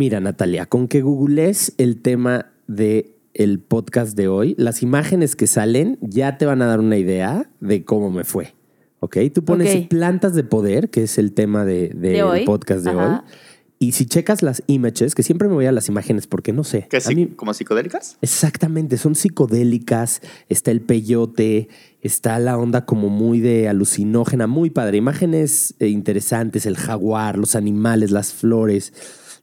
Mira, Natalia, con que googlees el tema de el podcast de hoy, las imágenes que salen ya te van a dar una idea de cómo me fue. ¿Ok? Tú pones plantas de poder, que es el tema de, de- ¿De del hoy? podcast de Ajá. hoy. Y si checas las images, que siempre me voy a las imágenes porque no sé. ¿Qué, A sí, mí- ¿Como psicodélicas? Exactamente, son psicodélicas, está el peyote, está la onda como muy de alucinógena, muy padre. Imágenes eh, interesantes, el jaguar, los animales, las flores,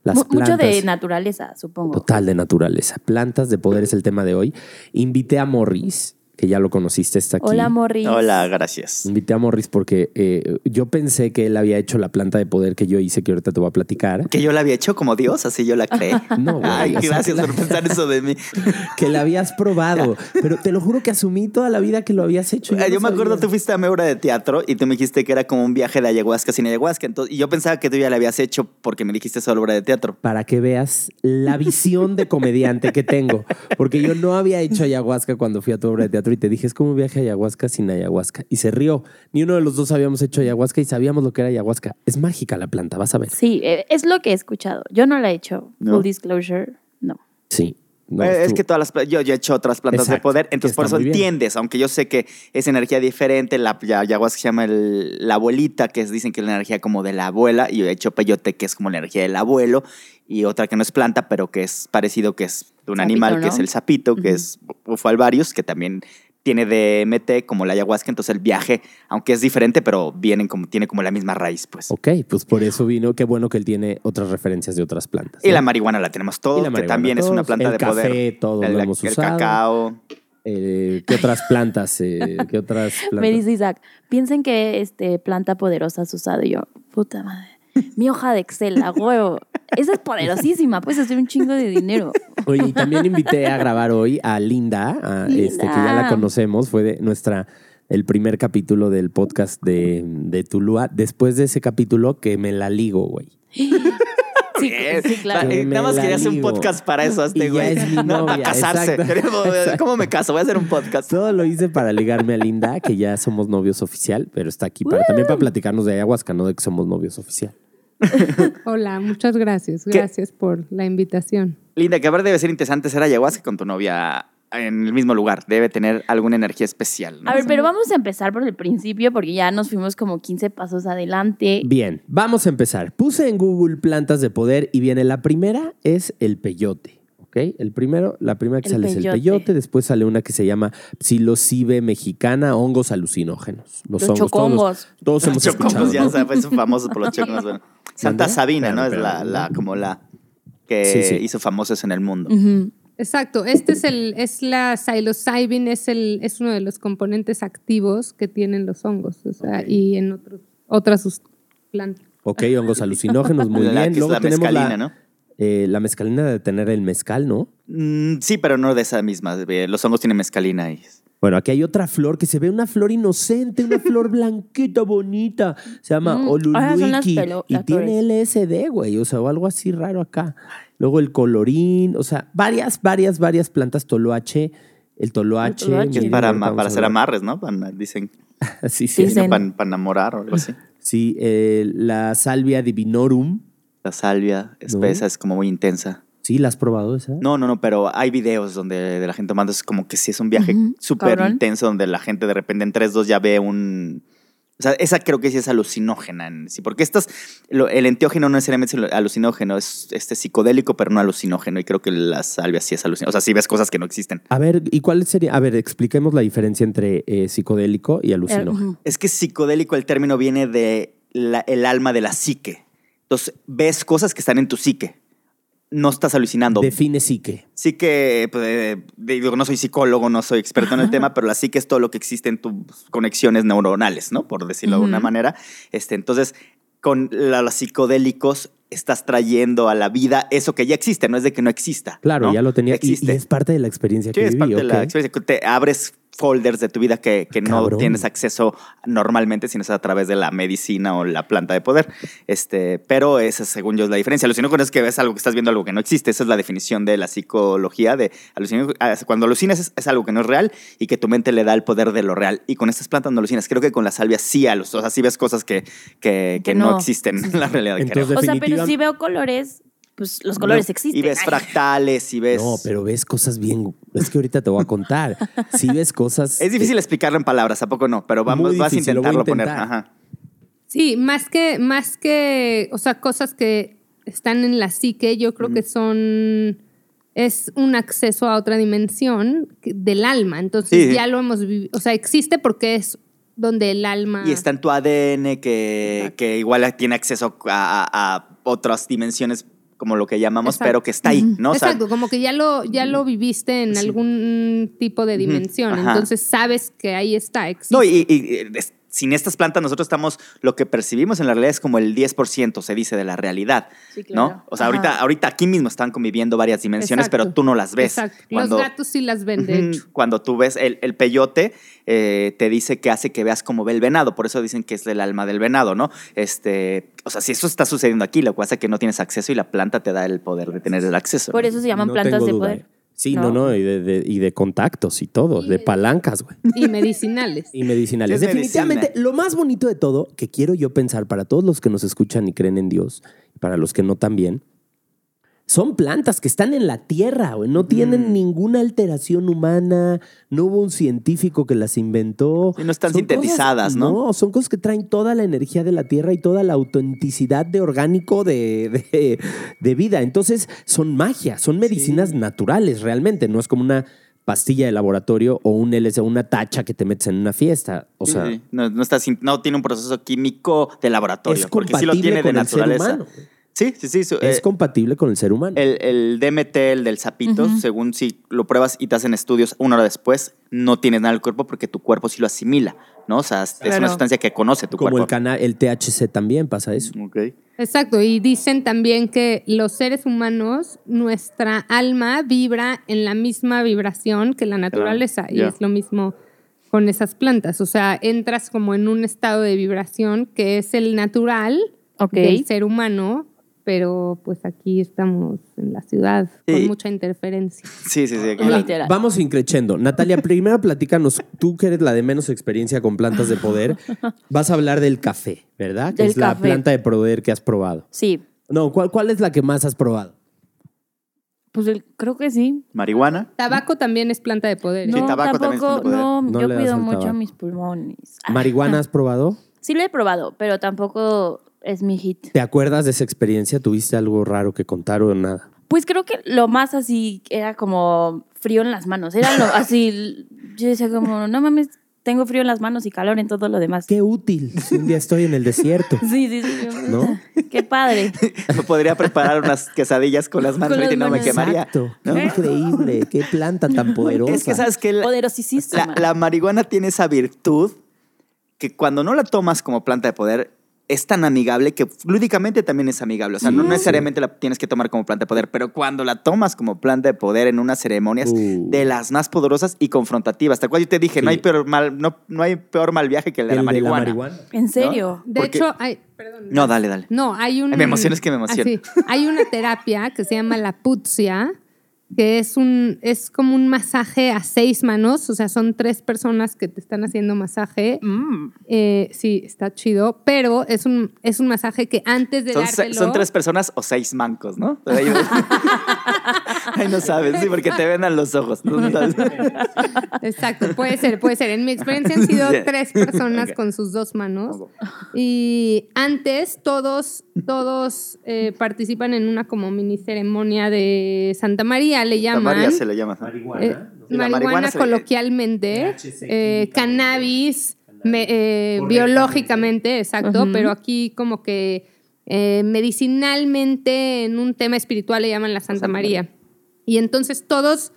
las Mu- plantas. Mucho de naturaleza, supongo. Total de naturaleza. Plantas de poder es el tema de hoy. Invité a Morris, que ya lo conociste, está aquí. Hola, Morris. Hola, gracias. Invité a Morris porque eh, yo pensé que él había hecho la planta de poder que yo hice, que ahorita te voy a platicar. Que yo la había hecho como Dios, así yo la creé. No, güey, Ay, gracias que la- por pensar eso de mí. Que la habías probado. Pero te lo juro que asumí toda la vida que lo habías hecho. Ah, Yo, no me acuerdo, sabía. tú fuiste a mi obra de teatro y tú me dijiste que era como un viaje de ayahuasca sin ayahuasca. Entonces, y yo pensaba que tú ya la habías hecho porque me dijiste esa obra de teatro. para que veas la visión de comediante que tengo. Porque yo no había hecho ayahuasca cuando fui a tu obra de teatro y te dije, es como un viaje a ayahuasca sin ayahuasca. Y se rió. Ni uno de los dos habíamos hecho ayahuasca y sabíamos lo que era ayahuasca. Es mágica la planta, vas a ver. Sí, eh, es lo que he escuchado. Yo no la he hecho. ¿No? Full disclosure, no. Sí. No, Eh, es que todas las yo, yo he hecho otras plantas de Exacto, poder, que entonces por eso entiendes, aunque yo sé que es energía diferente, la ya- ayahuasca se llama el- la abuelita, que es- dicen que es la energía como de la abuela, y yo he hecho peyote, que es como la energía del abuelo, y otra que no es planta, pero que es parecido, que es de un Sapito, animal, que ¿no? es el sapito, que Ujú. es Bufo alvarius, que también tiene DMT como la ayahuasca, entonces el viaje, aunque es diferente, pero vienen como, tiene como la misma raíz, pues. Ok, pues por eso vino. Qué bueno que él tiene otras referencias de otras plantas. Y ¿no? la marihuana la tenemos todos, la que también es una planta El de poder. café, todos el, lo hemos el usado. cacao. Eh, ¿Qué otras plantas? eh, ¿Qué otras plantas? Me dice Isaac, piensen que este, planta poderosa has usado. Y yo, puta madre. Mi hoja de Excel, a huevo. Esa es poderosísima, puedes hacer un chingo de dinero. Oye, y también invité a grabar hoy a Linda, a este, que ya la conocemos, fue de nuestra el primer capítulo del podcast de, de Tulúa. Después de ese capítulo que me la ligo, güey. Sí, sí, claro. Eh, nada más quería hacer un podcast para eso, Y este ya güey. es mi No, novia, para casarse. exacto, Queremos- exacto. ¿Cómo me caso? Voy a hacer un podcast. Todo lo hice para ligarme a Linda, que ya somos novios oficial, pero está aquí para, también para platicarnos de ayahuasca, no de que somos novios oficial. Hola, muchas gracias. ¿Qué? Gracias por la invitación. Linda, que a ver debe ser interesante ser ayahuasca con tu novia en el mismo lugar. Debe tener alguna energía especial. ¿no? A ver, pero vamos a empezar por el principio porque ya nos fuimos como 15 pasos adelante. Bien, vamos a empezar. Puse en Google plantas de poder y viene la primera es el peyote. ¿Ok? El primero, la primera que El sale es el peyote. después sale una que se llama psilocibe mexicana, hongos alucinógenos. Los, Los hongos, chocongos. Todos, todos hemos Chocongos, escuchado. ya son famosos por los chocongos. bueno. Santa. Sabina, ¿no? Es la, como la que Sí, sí. hizo famosos en el mundo. Exacto, este es el, es la psilocybin, es el, es uno de los componentes activos que tienen los hongos, o sea, y en otros, otras plantas. Ok, hongos alucinógenos, muy La bien. que es Luego la tenemos la, ¿no? Eh, la mezcalina de tener el mezcal, ¿no? Mm, sí, pero no de esa misma. Los hongos tienen mezcalina y Bueno, aquí hay otra flor que se ve una flor inocente, una flor blanquita, bonita. Se llama Mm, ah, Oluluiki. Y tiene LSD, güey. O sea, o algo así raro acá. Luego el colorín. O sea, varias, varias, varias plantas. Toloache. El toloache. El toloache. que es para, para hacer amarres, ¿no? Para- dicen, Sí, sí. Dicen. para, enamorar o algo así. Sí, eh, la salvia divinorum. La salvia espesa es como muy intensa. Sí, ¿la has probado esa? No, no, no, pero hay videos donde de la gente tomando es como que sí es un viaje Ujú, súper intenso donde la gente de repente en 3-2 ya ve un... O sea, esa creo que sí es alucinógena. en sí, porque estas, lo- el enteógeno no necesariamente es alucinógeno, es este psicodélico, pero no alucinógeno. Y creo que la salvia sí es alucinógeno. O sea, sí ves cosas que no existen. A ver, ¿y cuál sería? A ver, expliquemos la diferencia entre eh, psicodélico y alucinógeno. Ujú. Es que psicodélico el término viene de la- el alma de la psique. Entonces, ves cosas que están en tu psique. No estás alucinando. Define psique. Sí que, pues, digo, no soy psicólogo, no soy experto en el tema, pero la psique es todo lo que existe en tus conexiones neuronales, ¿no? Por decirlo de alguna Ujú. manera. Este, entonces, con la- los psicodélicos estás trayendo a la vida eso que ya existe, no es de que no exista. Claro, ¿no? ya lo tenía. Existe. y es parte de la experiencia Sí, que es viví. parte de la ok. experiencia. que Te abres folders de tu vida que, que no tienes acceso normalmente, sino es a través de la medicina o la planta de poder. Este, pero esa, según yo, es la diferencia. Alucinógeno es que ves algo que estás viendo algo que no existe. Esa es la definición de la psicología de alucinógeno. Ah, Cuando alucinas es, es algo que no es real y que tu mente le da el poder de lo real. Y con estas plantas no alucinas. Creo que con la salvia sí, alus- o sea, sí ves cosas que, que, que Que no. no. existen en la realidad. Entonces, creo. O sea, pero si veo colores, pues los colores No, existen. Y ves Ay. fractales y ves... No, pero ves cosas bien. Es que ahorita te voy a contar. Si ves cosas. Es difícil explicarlo en palabras, ¿a poco no? Pero vamos, vas a intentarlo poner. Ajá. Sí, más que, más que, o sea, cosas que están en la psique, yo creo que son, es un acceso a otra dimensión del alma. Entonces Sí. ya lo hemos vivido, o sea, existe porque es donde el alma... Y está en tu ADN que, que igual tiene acceso a, a- a otras dimensiones como lo que llamamos, Exacto. pero que está ahí, ¿no? O sea, Exacto, como que ya lo, ya lo viviste en algún tipo de dimensión, Ajá. entonces sabes que ahí está, existe. no, y, y- y es- sin estas plantas nosotros estamos, lo que percibimos en la realidad es como el 10%, se dice, de la realidad, Sí, claro. ¿no? O sea, Ajá. ahorita, ahorita aquí mismo están conviviendo varias dimensiones, Exacto. pero tú no las ves. Exacto. Cuando- Los gatos sí las ven, de hecho. Cuando tú ves el, el peyote, eh, te dice que hace que veas como ve el venado. Por eso dicen que es el alma del venado, ¿no? Este, o sea, si eso está sucediendo aquí, lo que pasa es que no tienes acceso y la planta te da el poder de tener el acceso. Por eso se llaman No plantas de duda, poder. Sí, no, no, y, de, de- y de contactos y todo, de palancas, güey. Y medicinales. Y medicinales. Es Definitivamente, medicina. lo más bonito de todo, que quiero yo pensar para todos los que nos escuchan y creen en Dios, para los que no también, son plantas que están en la tierra, güey. No Mm. tienen ninguna alteración humana, no hubo un científico que las inventó. Sí, no están Son sintetizadas, cosas- ¿no? No, son cosas que traen toda la energía de la tierra y toda la autenticidad de orgánico de, de- de vida. Entonces, son magia, son medicinas naturales realmente. No es como una pastilla de laboratorio o un LSD, una tacha que te metes en una fiesta. O sea, sí. No, no, está no tiene un proceso químico de laboratorio. es porque sí lo tiene de con el ser naturaleza. humano. Sí, sí, sí. su- Es eh, compatible con el ser humano. el, el DMT, el del sapito, según si lo pruebas y te hacen estudios una hora después, no tienes nada en el cuerpo porque tu cuerpo sí lo asimila, ¿no? O sea, es Claro. una sustancia que conoce tu como el cuerpo. canal, el THC también pasa eso. Ok. Exacto, y dicen también que los seres humanos, nuestra alma vibra en la misma vibración que la naturaleza, y es lo mismo con esas plantas, o sea, entras como en un estado de vibración que es el natural Ok. del ser humano, pero pues aquí estamos en la ciudad Sí. con mucha interferencia. Sí, sí, sí. aquí-. Literal. Vamos increchendo. Natalia, primero platícanos, tú que eres la de menos experiencia con plantas de poder, vas a hablar del café, ¿verdad? Que Del es la planta de poder que has probado. Sí, No, ¿cuál, cuál es la que más has probado? pues el- creo que sí. Marihuana. Tabaco también es planta de poder. ¿eh? Sí, No, tabaco también es tampoco, planta de no, poder. No yo cuido mucho tabaco. mis pulmones. ¿Marihuana has probado? Sí lo he probado, pero tampoco es mi hit. ¿Te acuerdas de esa experiencia? ¿Tuviste algo raro que contar o nada? Pues creo que lo más así era como frío en las manos. Era lo así, yo decía como, no mames, tengo frío en las manos y calor en todo lo demás. Qué útil. Si un día estoy en el desierto. Sí, sí, sí. ¿No? Qué padre. Me podría preparar unas quesadillas con las manos Con y no me quemaría. Exacto. Qué increíble. Qué planta tan poderosa. Es que sabes que la, Poderosísima. la, la marihuana tiene esa virtud que cuando no la tomas como planta de poder es tan amigable que lúdicamente también es amigable. O sea, no necesariamente la tienes que tomar como planta de poder, pero cuando la tomas como planta de poder en unas ceremonias Uh. de las más poderosas y confrontativas. Hasta cual yo te dije, no, hay peor mal, no, no hay peor mal viaje que el de El la marihuana. ¿En serio? De Porque- hecho, hay, perdón, No, dale, dale. No, hay un. Me emociones que me emociono. Ah, sí. Hay una terapia que se llama la putsia, que es un es como un masaje a seis manos, o sea, son tres personas que te están haciendo masaje. Mm. Eh, sí, está chido, pero es un, es un masaje que antes de Son, dártelo... son tres personas o seis mancos, ¿no? Ahí, Ahí no sabes, sí, porque te ven a los ojos. ¿no? ¿Sabes? Exacto, puede ser, puede ser. En mi experiencia han sido tres personas con sus dos manos. Y antes todos, todos eh, participan en una como mini ceremonia de Santa María, le La llaman. María se le llama. Eh, marihuana, marihuana se le- coloquialmente, eh, cannabis me- eh, biológicamente, exacto, pero aquí como que eh, medicinalmente en un tema espiritual le llaman la Santa María. Y entonces todos,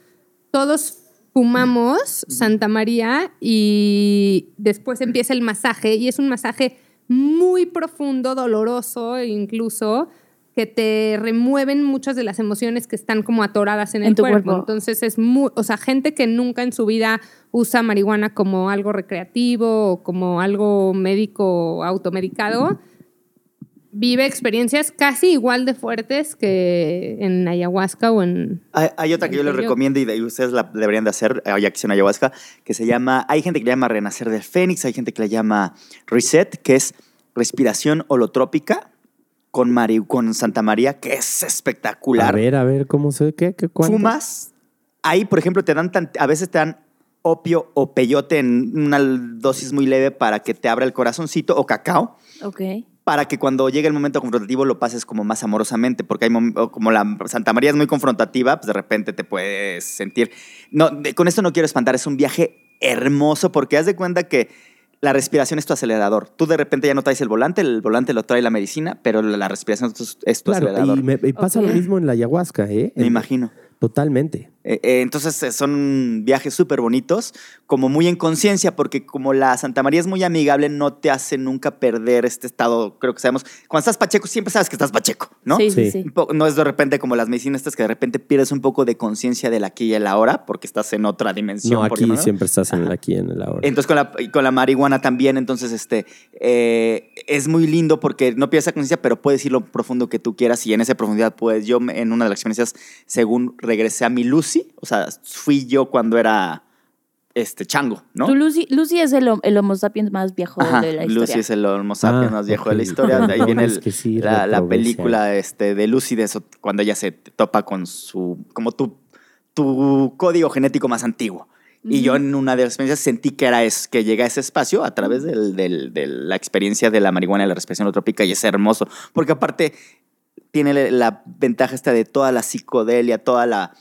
todos fumamos Santa María y después empieza el masaje y es un masaje muy profundo, doloroso incluso, que te remueven muchas de las emociones que están como atoradas en, En el tu cuerpo. cuerpo. Entonces es muy, o sea, gente que nunca en su vida usa marihuana como algo recreativo o como algo médico automedicado, vive experiencias casi igual de fuertes que en ayahuasca o en... Hay, hay otra que yo les recomiendo y, de- y ustedes la deberían de hacer, ya que son ayahuasca, que se llama, hay gente que le llama renacer del fénix, hay gente que le llama reset, que es respiración holotrópica con, Mari, con Santa María, que es A espectacular. ver, a ver, ¿cómo se qué? qué cuánto? Fumas, ahí por ejemplo te dan, tan- a veces te dan opio o peyote en una dosis muy leve para que te abra el corazoncito o cacao Ok. para que cuando llegue el momento confrontativo lo pases como más amorosamente, porque hay como la Santa María es muy confrontativa, pues de repente te puedes sentir. No, con esto no quiero espantar, es un viaje hermoso porque haz de cuenta que la respiración es tu acelerador. Tú de repente ya no traes el volante, el volante lo trae la medicina, pero la, respiración es tu, es tu Claro, acelerador. y, me- y pasa lo mismo en la ayahuasca, ¿eh? Me En- imagino. Totalmente. Eh, eh, entonces eh, son viajes súper bonitos, como muy en conciencia, porque como la Santa María es muy amigable, no te hace nunca perder este estado, creo que sabemos, cuando estás pacheco siempre sabes que estás pacheco, ¿no? Sí, sí, Sí. No es de repente como las medicinas estas que de repente pierdes un poco de conciencia del aquí y el ahora porque estás en otra dimensión. No, aquí siempre estás en el aquí, en el ahora. Entonces con la, y con la marihuana también, entonces este, eh, es muy lindo porque no pierdes esa conciencia, pero puedes ir lo profundo que tú quieras y en esa profundidad puedes. Yo me- en una de las experiencias, según regresé a mi Lucy, o sea, fui yo cuando era este chango, ¿no? Lucy, Lucy es el, el Homo sapiens más viejo Ajá, de la historia. Lucy es el Homo sapiens Ah, más viejo de la historia. De ahí viene es el- que sí, la, la película este, de Lucy, de eso, cuando ella se topa con su, como tu, tu código genético más antiguo. Y yo en una de las experiencias sentí que era es, que llega a ese espacio a través del- del- de la experiencia de la marihuana y la respiración holotrópica y es hermoso. Porque aparte tiene la- la ventaja esta de toda la psicodelia, toda la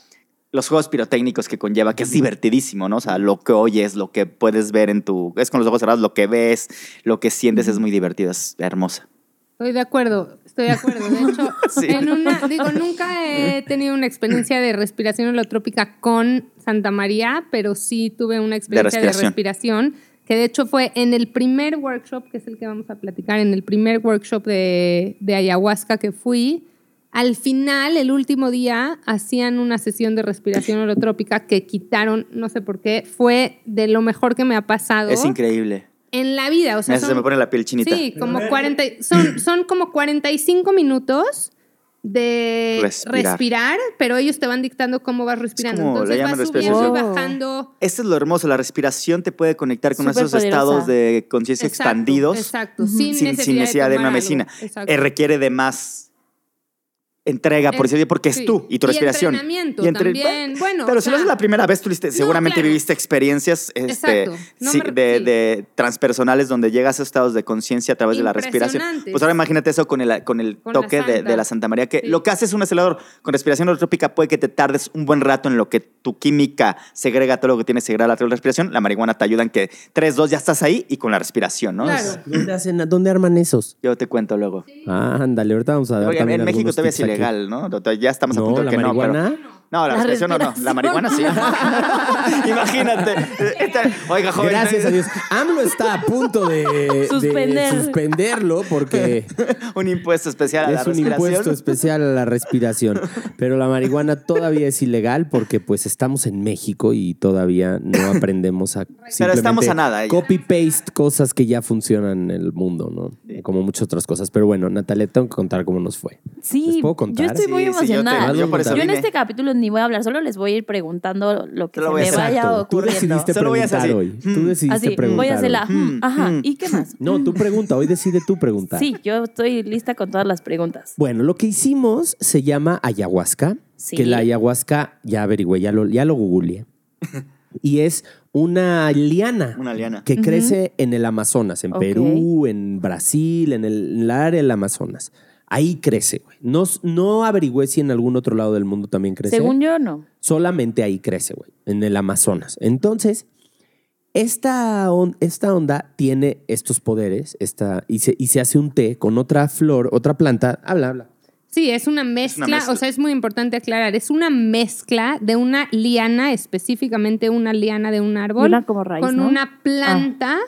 los juegos pirotécnicos que conlleva, que es divertidísimo, ¿no? O sea, lo que oyes, lo que puedes ver en tu... Es con los ojos cerrados, lo que ves, lo que sientes es muy divertido, es hermosa. Estoy de acuerdo, estoy de acuerdo. De hecho, Sí. en una, digo, nunca he tenido una experiencia de respiración holotrópica con Santa María, pero sí tuve una experiencia de respiración. respiración, que de hecho fue en el primer workshop, que es el que vamos a platicar, en el primer workshop de, de ayahuasca que fui. Al final, el último día, hacían una sesión de respiración holotrópica que quitaron, no sé por qué, fue de lo mejor que me ha pasado Es increíble. en la vida. O sea, se son- me pone la piel chinita. Sí, como 40, y- son, son como 45 minutos de Respirar. respirar. pero ellos te van dictando cómo vas respirando. como Entonces llaman vas subiendo y bajando. Esto es lo hermoso, la respiración te puede conectar con Súper esos estados de conciencia expandidos Exacto, sin, sin, necesidad, sin necesidad de, tomar una. Exacto. Eh, requiere de más entrega, por Es- decirlo, porque sí. es tú y tu Y respiración. entrenamiento entre- también. Bueno, pero o si lo haces la primera vez, no, seguramente claro. viviste experiencias este, Exacto. No sí, me re- de, sí. de transpersonales donde llegas a estados de conciencia a través de la respiración. Pues ahora imagínate eso con el, con el Con la toque de, la Santa María, que Sí. lo que hace es un acelerador. Con respiración holotrópica puede que te tardes un buen rato en lo que tu química segrega todo lo que tiene segregado a través de la respiración. La marihuana te ayuda en que 3, 2 ya estás ahí y con la respiración, ¿no? Claro. Es- ¿Dónde, hacen, ¿Dónde arman esos? yo te cuento luego. Ah, ándale, ahorita vamos a ver. Porque en México todavía es aquí. Ilegal, ¿no? Ya estamos a No, punto de la que no. pero- marihuana. No, la, La respiración no, no. La respiración. marihuana sí. Imagínate. Esta- Oiga, joven. Gracias a Dios. AMLO está a punto de, de Suspender. suspenderlo porque Un impuesto especial a la es un respiración. impuesto especial a la respiración. Pero la marihuana todavía es ilegal porque pues estamos en México y todavía no aprendemos a Pero estamos a nada. copy-paste cosas que ya funcionan en el mundo, ¿no? Como muchas otras cosas. Pero bueno, Natalia, tengo que contar cómo nos fue. Sí, ¿Les puedo contar? yo estoy muy Sí, sí, yo te- emocionada. yo por eso Yo en este capítulo ni voy a hablar, solo les voy a ir preguntando lo que se a me hacer. vaya Exacto. Tú ocurriendo. decidiste Solo voy a preguntar hacer hoy. Tú decidiste Así, preguntar. voy a hacer la... hoy. mm, ajá, ¿y qué más? No, tú pregunta. Hoy decide tú preguntar. Sí, yo estoy lista con todas las preguntas. Bueno, lo que hicimos se llama ayahuasca, Sí. que la ayahuasca, ya averigüé, ya lo, ya lo googleé. y es una liana. Una liana. Que crece en el Amazonas, en. Perú, en Brasil, en el, en la área del Amazonas. Ahí crece, güey. No, no averigüé si en algún otro lado del mundo también crece. Según yo, no. Solamente ahí crece, güey, en el Amazonas. Entonces, esta, on- esta onda tiene estos poderes esta, y, se, y se hace un té con otra flor, otra planta. Habla, habla. Sí, es una, mezcla, mezcla. o sea, es muy importante aclarar, es una mezcla de una liana, específicamente una liana de un árbol, Una como raíz, con ¿no? una planta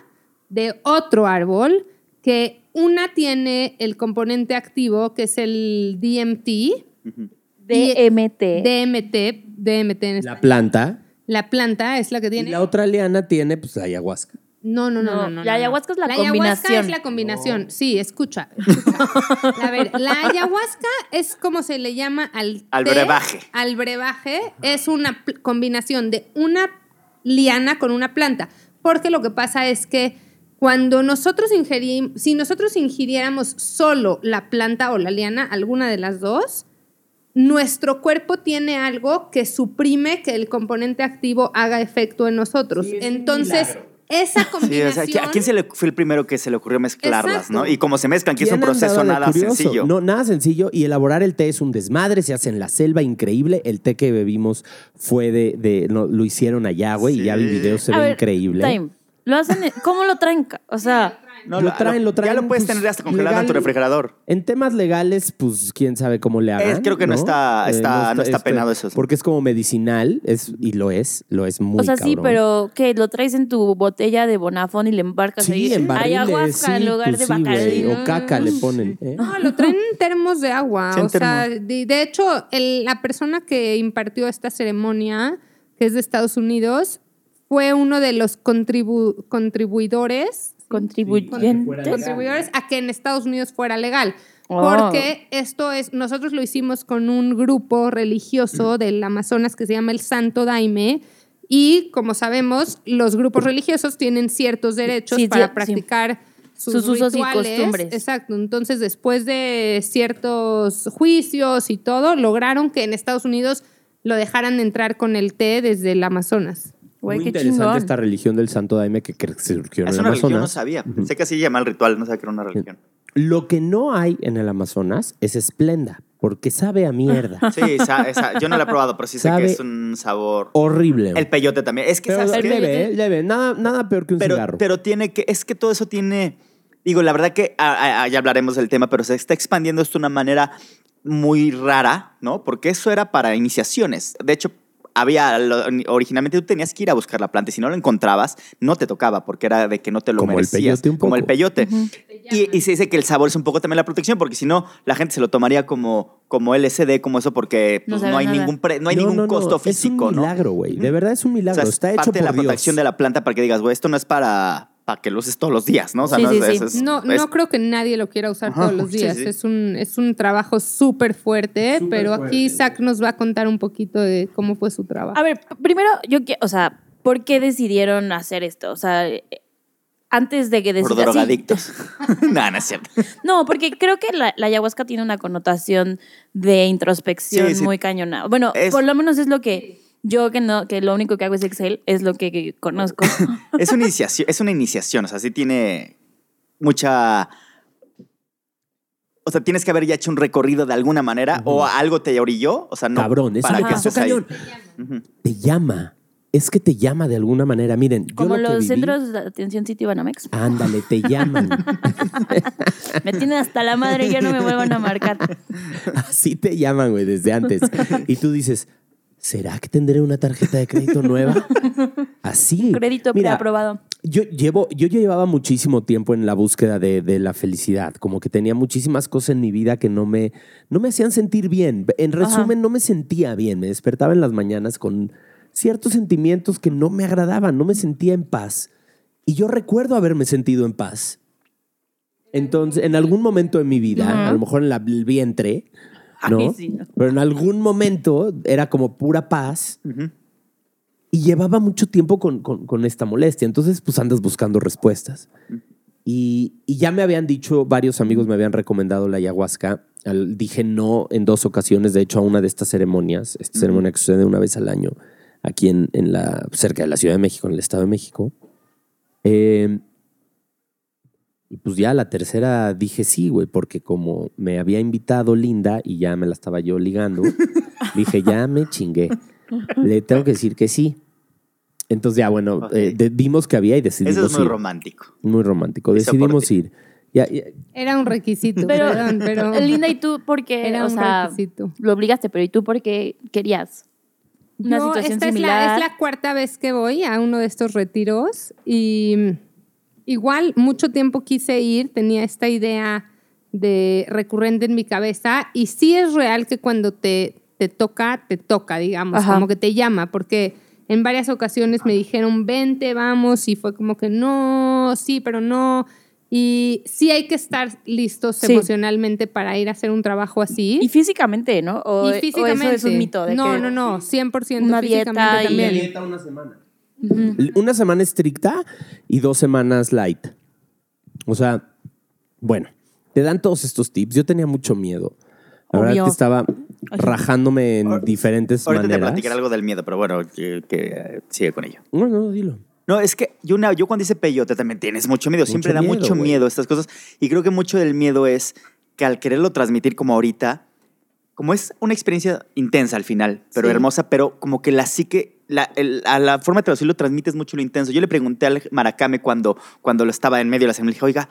de otro árbol que una tiene el componente activo, que es el DMT, DMT. DMT, DMT en La planta. La planta es la que Y tiene. la otra liana tiene, pues, ayahuasca. No, no, no, No, no, no, la no. ayahuasca es la ayahuasca combinación. es la combinación. Sí, escucha. escucha. A ver, la ayahuasca es como se le llama al Al té, brebaje. Al brebaje es una combinación de una liana con una planta. Porque lo que pasa es que cuando nosotros ingerimos, si nosotros ingiriéramos solo la planta o la liana, alguna de las dos, nuestro cuerpo tiene algo que suprime que el componente activo haga efecto en nosotros. Entonces, esa Sí, o combinación... sea, ¿a quién se le fue el primero que se le ocurrió mezclarlas, Exacto. no? Y como se mezclan, que es un ¿Quién proceso nada curioso? sencillo. No, nada sencillo. Y elaborar el té es un desmadre, se hace en la selva, increíble. El té que bebimos fue de, de- no, lo hicieron allá, güey, y ya vi Sí. videos, se A ve ver, increíble. Time. Lo hacen, ¿Cómo lo traen? O sea, No, Lo traen, lo traen, Ya lo puedes pues, tener hasta congelado en tu refrigerador. En temas legales, pues quién sabe cómo le hagan. Es- creo que no está- está- no está este, penado eso. Porque es como medicinal, es, y lo es, lo es muy o sea, sí, pero que lo traes en tu botella de Bonafón y le embarcas Sí, ahí en barriles, ayahuasca en sí, lugar pues de sí, güey, Bacardí. O caca le ponen. ¿eh? No, lo traen en termos de agua. Sí, en o sea, de, de hecho, el- la persona que impartió esta ceremonia, que es de Estados Unidos, fue uno de los contribu- contribuidores, Contribuyentes. contribuidores a que en Estados Unidos fuera legal. Oh. Porque esto es, nosotros lo hicimos con un grupo religioso del Amazonas que se llama el Santo Daime. Y como sabemos, los grupos religiosos tienen ciertos derechos Sí, para sí. practicar sus, Sus usos y rituales. costumbres. Exacto. Entonces, después de ciertos juicios y todo, lograron que en Estados Unidos lo dejaran entrar con el té desde el Amazonas. Güey, muy qué interesante chingón. esta religión del Santo Daime que, que surgió en Es el una religión, no Amazonas. sabía. Pensé que así se llama el ritual, no sabía que era una religión. Lo que no hay en el Amazonas es esplenda, porque sabe a mierda. Sí, esa- yo no la he probado, pero sí sé Sabe que es un sabor. Horrible. El peyote también. Es que, Pero ¿sabes el qué? leve, ¿eh? leve. Nada, nada peor que un pero, cigarro. pero tiene que, es que todo eso tiene, digo, la verdad que ah, ah, ya hablaremos del tema, pero se está expandiendo esto de una manera muy rara, ¿no? Porque eso era para iniciaciones. De hecho, había, originalmente tú tenías que ir a buscar la planta y si no lo encontrabas, no te tocaba porque era de que no te lo Como el merecías. peyote un Como el peyote. y, y se dice que el sabor es un poco también la protección, porque si no, la gente se lo tomaría como, como LSD, como eso, porque No pues, no, hay nada. ningún, pre- no hay No, ningún no, no, costo físico, Es un ¿no? milagro, güey. De verdad es un O milagro. sea, Está es hecho parte de la Dios. protección de la planta para que digas, güey, esto no es para, para que lo uses todos los días, ¿no? O sea, Sí, no sí, es- sí. es- es- No, es- no creo que nadie lo quiera usar Ajá, todos los días. sí. Es, un, es un trabajo súper fuerte, pero aquí Zach nos va a contar un poquito de cómo fue su trabajo. A ver, primero, yo quiero, o sea, ¿por qué decidieron hacer esto? O sea, eh, antes de que por decidieran. drogadictos. no, no es cierto. No, porque creo que la, la ayahuasca tiene una connotación de introspección Sí, sí. muy cañona. Bueno, Es- por lo menos es lo que yo que no, que lo único que hago es Excel, es lo que, que conozco. Es una iniciación, es una iniciación, o sea, sí tiene mucha... O sea, tienes que haber ya hecho un recorrido de alguna manera o algo te orilló, o sea, no Cabrón, eso para me que pasó estés ahí. cañón. Te llama. Es que te llama de alguna manera. Miren, yo Como lo que los viví- centros de atención City Banamex. Ándale, te llaman. Me tienen hasta la madre y ya no me vuelvan a marcar. Así te llaman, güey, desde antes. Y tú dices, ¿será que tendré una tarjeta de crédito nueva? Así. Crédito Mira, preaprobado. Yo, llevo, yo llevaba muchísimo tiempo en la búsqueda de, de la felicidad, como que tenía muchísimas cosas en mi vida que no me, no me hacían sentir bien. En resumen, no me sentía bien, me despertaba en las mañanas con ciertos sentimientos que no me agradaban, no me sentía en paz. Y yo recuerdo haberme sentido en paz. Entonces, en algún momento de mi vida, a lo mejor en la- el vientre, ¿no? Ay, sí, no. Pero en algún momento era como pura paz. Y llevaba mucho tiempo con, con- con esta molestia. Entonces, pues andas buscando respuestas. Y, y ya me habían dicho, varios amigos me habían recomendado la ayahuasca. Al- dije no en dos ocasiones, de hecho, a una de estas ceremonias, esta ceremonia que sucede una vez al año, aquí en, en la, cerca de la Ciudad de México, en el Estado de México. Eh, y pues ya la tercera dije sí, güey, porque como me había invitado Linda y ya me la estaba yo ligando, dije ya me chingué. Le tengo que decir que sí. Entonces ya, bueno, Ok. eh, de- vimos que había y decidimos Eso es muy ir. romántico. Muy romántico. Por Decidimos ir. Ya, ya- Era un requisito, Pero, perdón, pero Linda, ¿y tú por qué? era o un sea, requisito. lo obligaste, pero ¿y tú por qué querías? Una Yo, situación esta es similar. la, es la cuarta vez que voy a uno de estos retiros y igual mucho tiempo quise ir, tenía esta idea de recurrente en mi cabeza y sí es real que cuando te, te toca, te toca, digamos, Ajá. como que te llama, porque en varias ocasiones me dijeron, vente, vamos, y fue como que no, sí, pero no. Y sí hay que estar listos Sí. emocionalmente para ir a hacer un trabajo así. Y físicamente, ¿no? O, Y físicamente. o eso es un mito. De no, que- no, no, 100% Una físicamente dieta y- también. Dieta una semana. Una semana estricta y dos semanas light. O sea, bueno, te dan todos estos tips. Yo tenía mucho miedo. La verdad que estaba rajándome en diferentes Ahorita te maneras. platicaré algo del miedo, pero bueno, que, que, eh, sigue con ello. No, no, dilo. No, es que yo, una, yo cuando hice peyote también tienes mucho miedo. Siempre Mucho da miedo, mucho miedo estas cosas. Y creo que mucho del miedo es que al quererlo transmitir como ahorita, como es una experiencia intensa al final, pero Sí. hermosa, pero como que la psique, la, el- a la forma de traducirlo transmites mucho lo intenso. Yo le pregunté al Maracame cuando, cuando lo estaba en medio de la semana, le dije, oiga,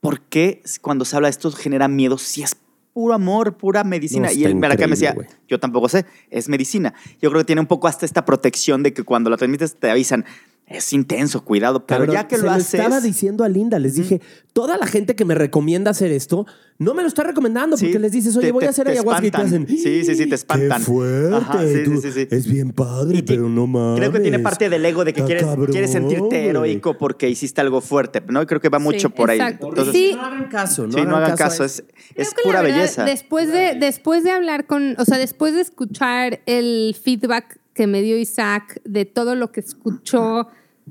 ¿por qué cuando se habla de esto genera miedo si es puro amor, pura medicina? No, y está el Maracame decía, increíble, güey. yo tampoco sé, es medicina. Yo creo que tiene un poco hasta esta protección de que cuando la transmites te avisan, es intenso, cuidado, pero Cabrón, ya que se lo haces... estaba diciendo a Linda, les dije, toda la gente que me recomienda hacer esto, no me lo está recomendando Sí, porque les dices, oye, te- voy a hacer ayahuasca y te espantan. hacen. Sí, sí, sí, te espantan. Qué fuerte. Ajá, sí, tú- sí, sí, sí. Es bien padre, pero no mames. Creo que tiene parte del ego de que quieres, cabrón, quieres sentirte heroico porque hiciste algo fuerte, ¿no? Y creo que va mucho por ahí. exacto. Entonces, Sí. No hagan caso, no, sí, no hagan caso, es, Creo es que la pura verdad, belleza. Después de, después de hablar con, o sea, después de escuchar el feedback que me dio Isaac de todo lo que escuchó,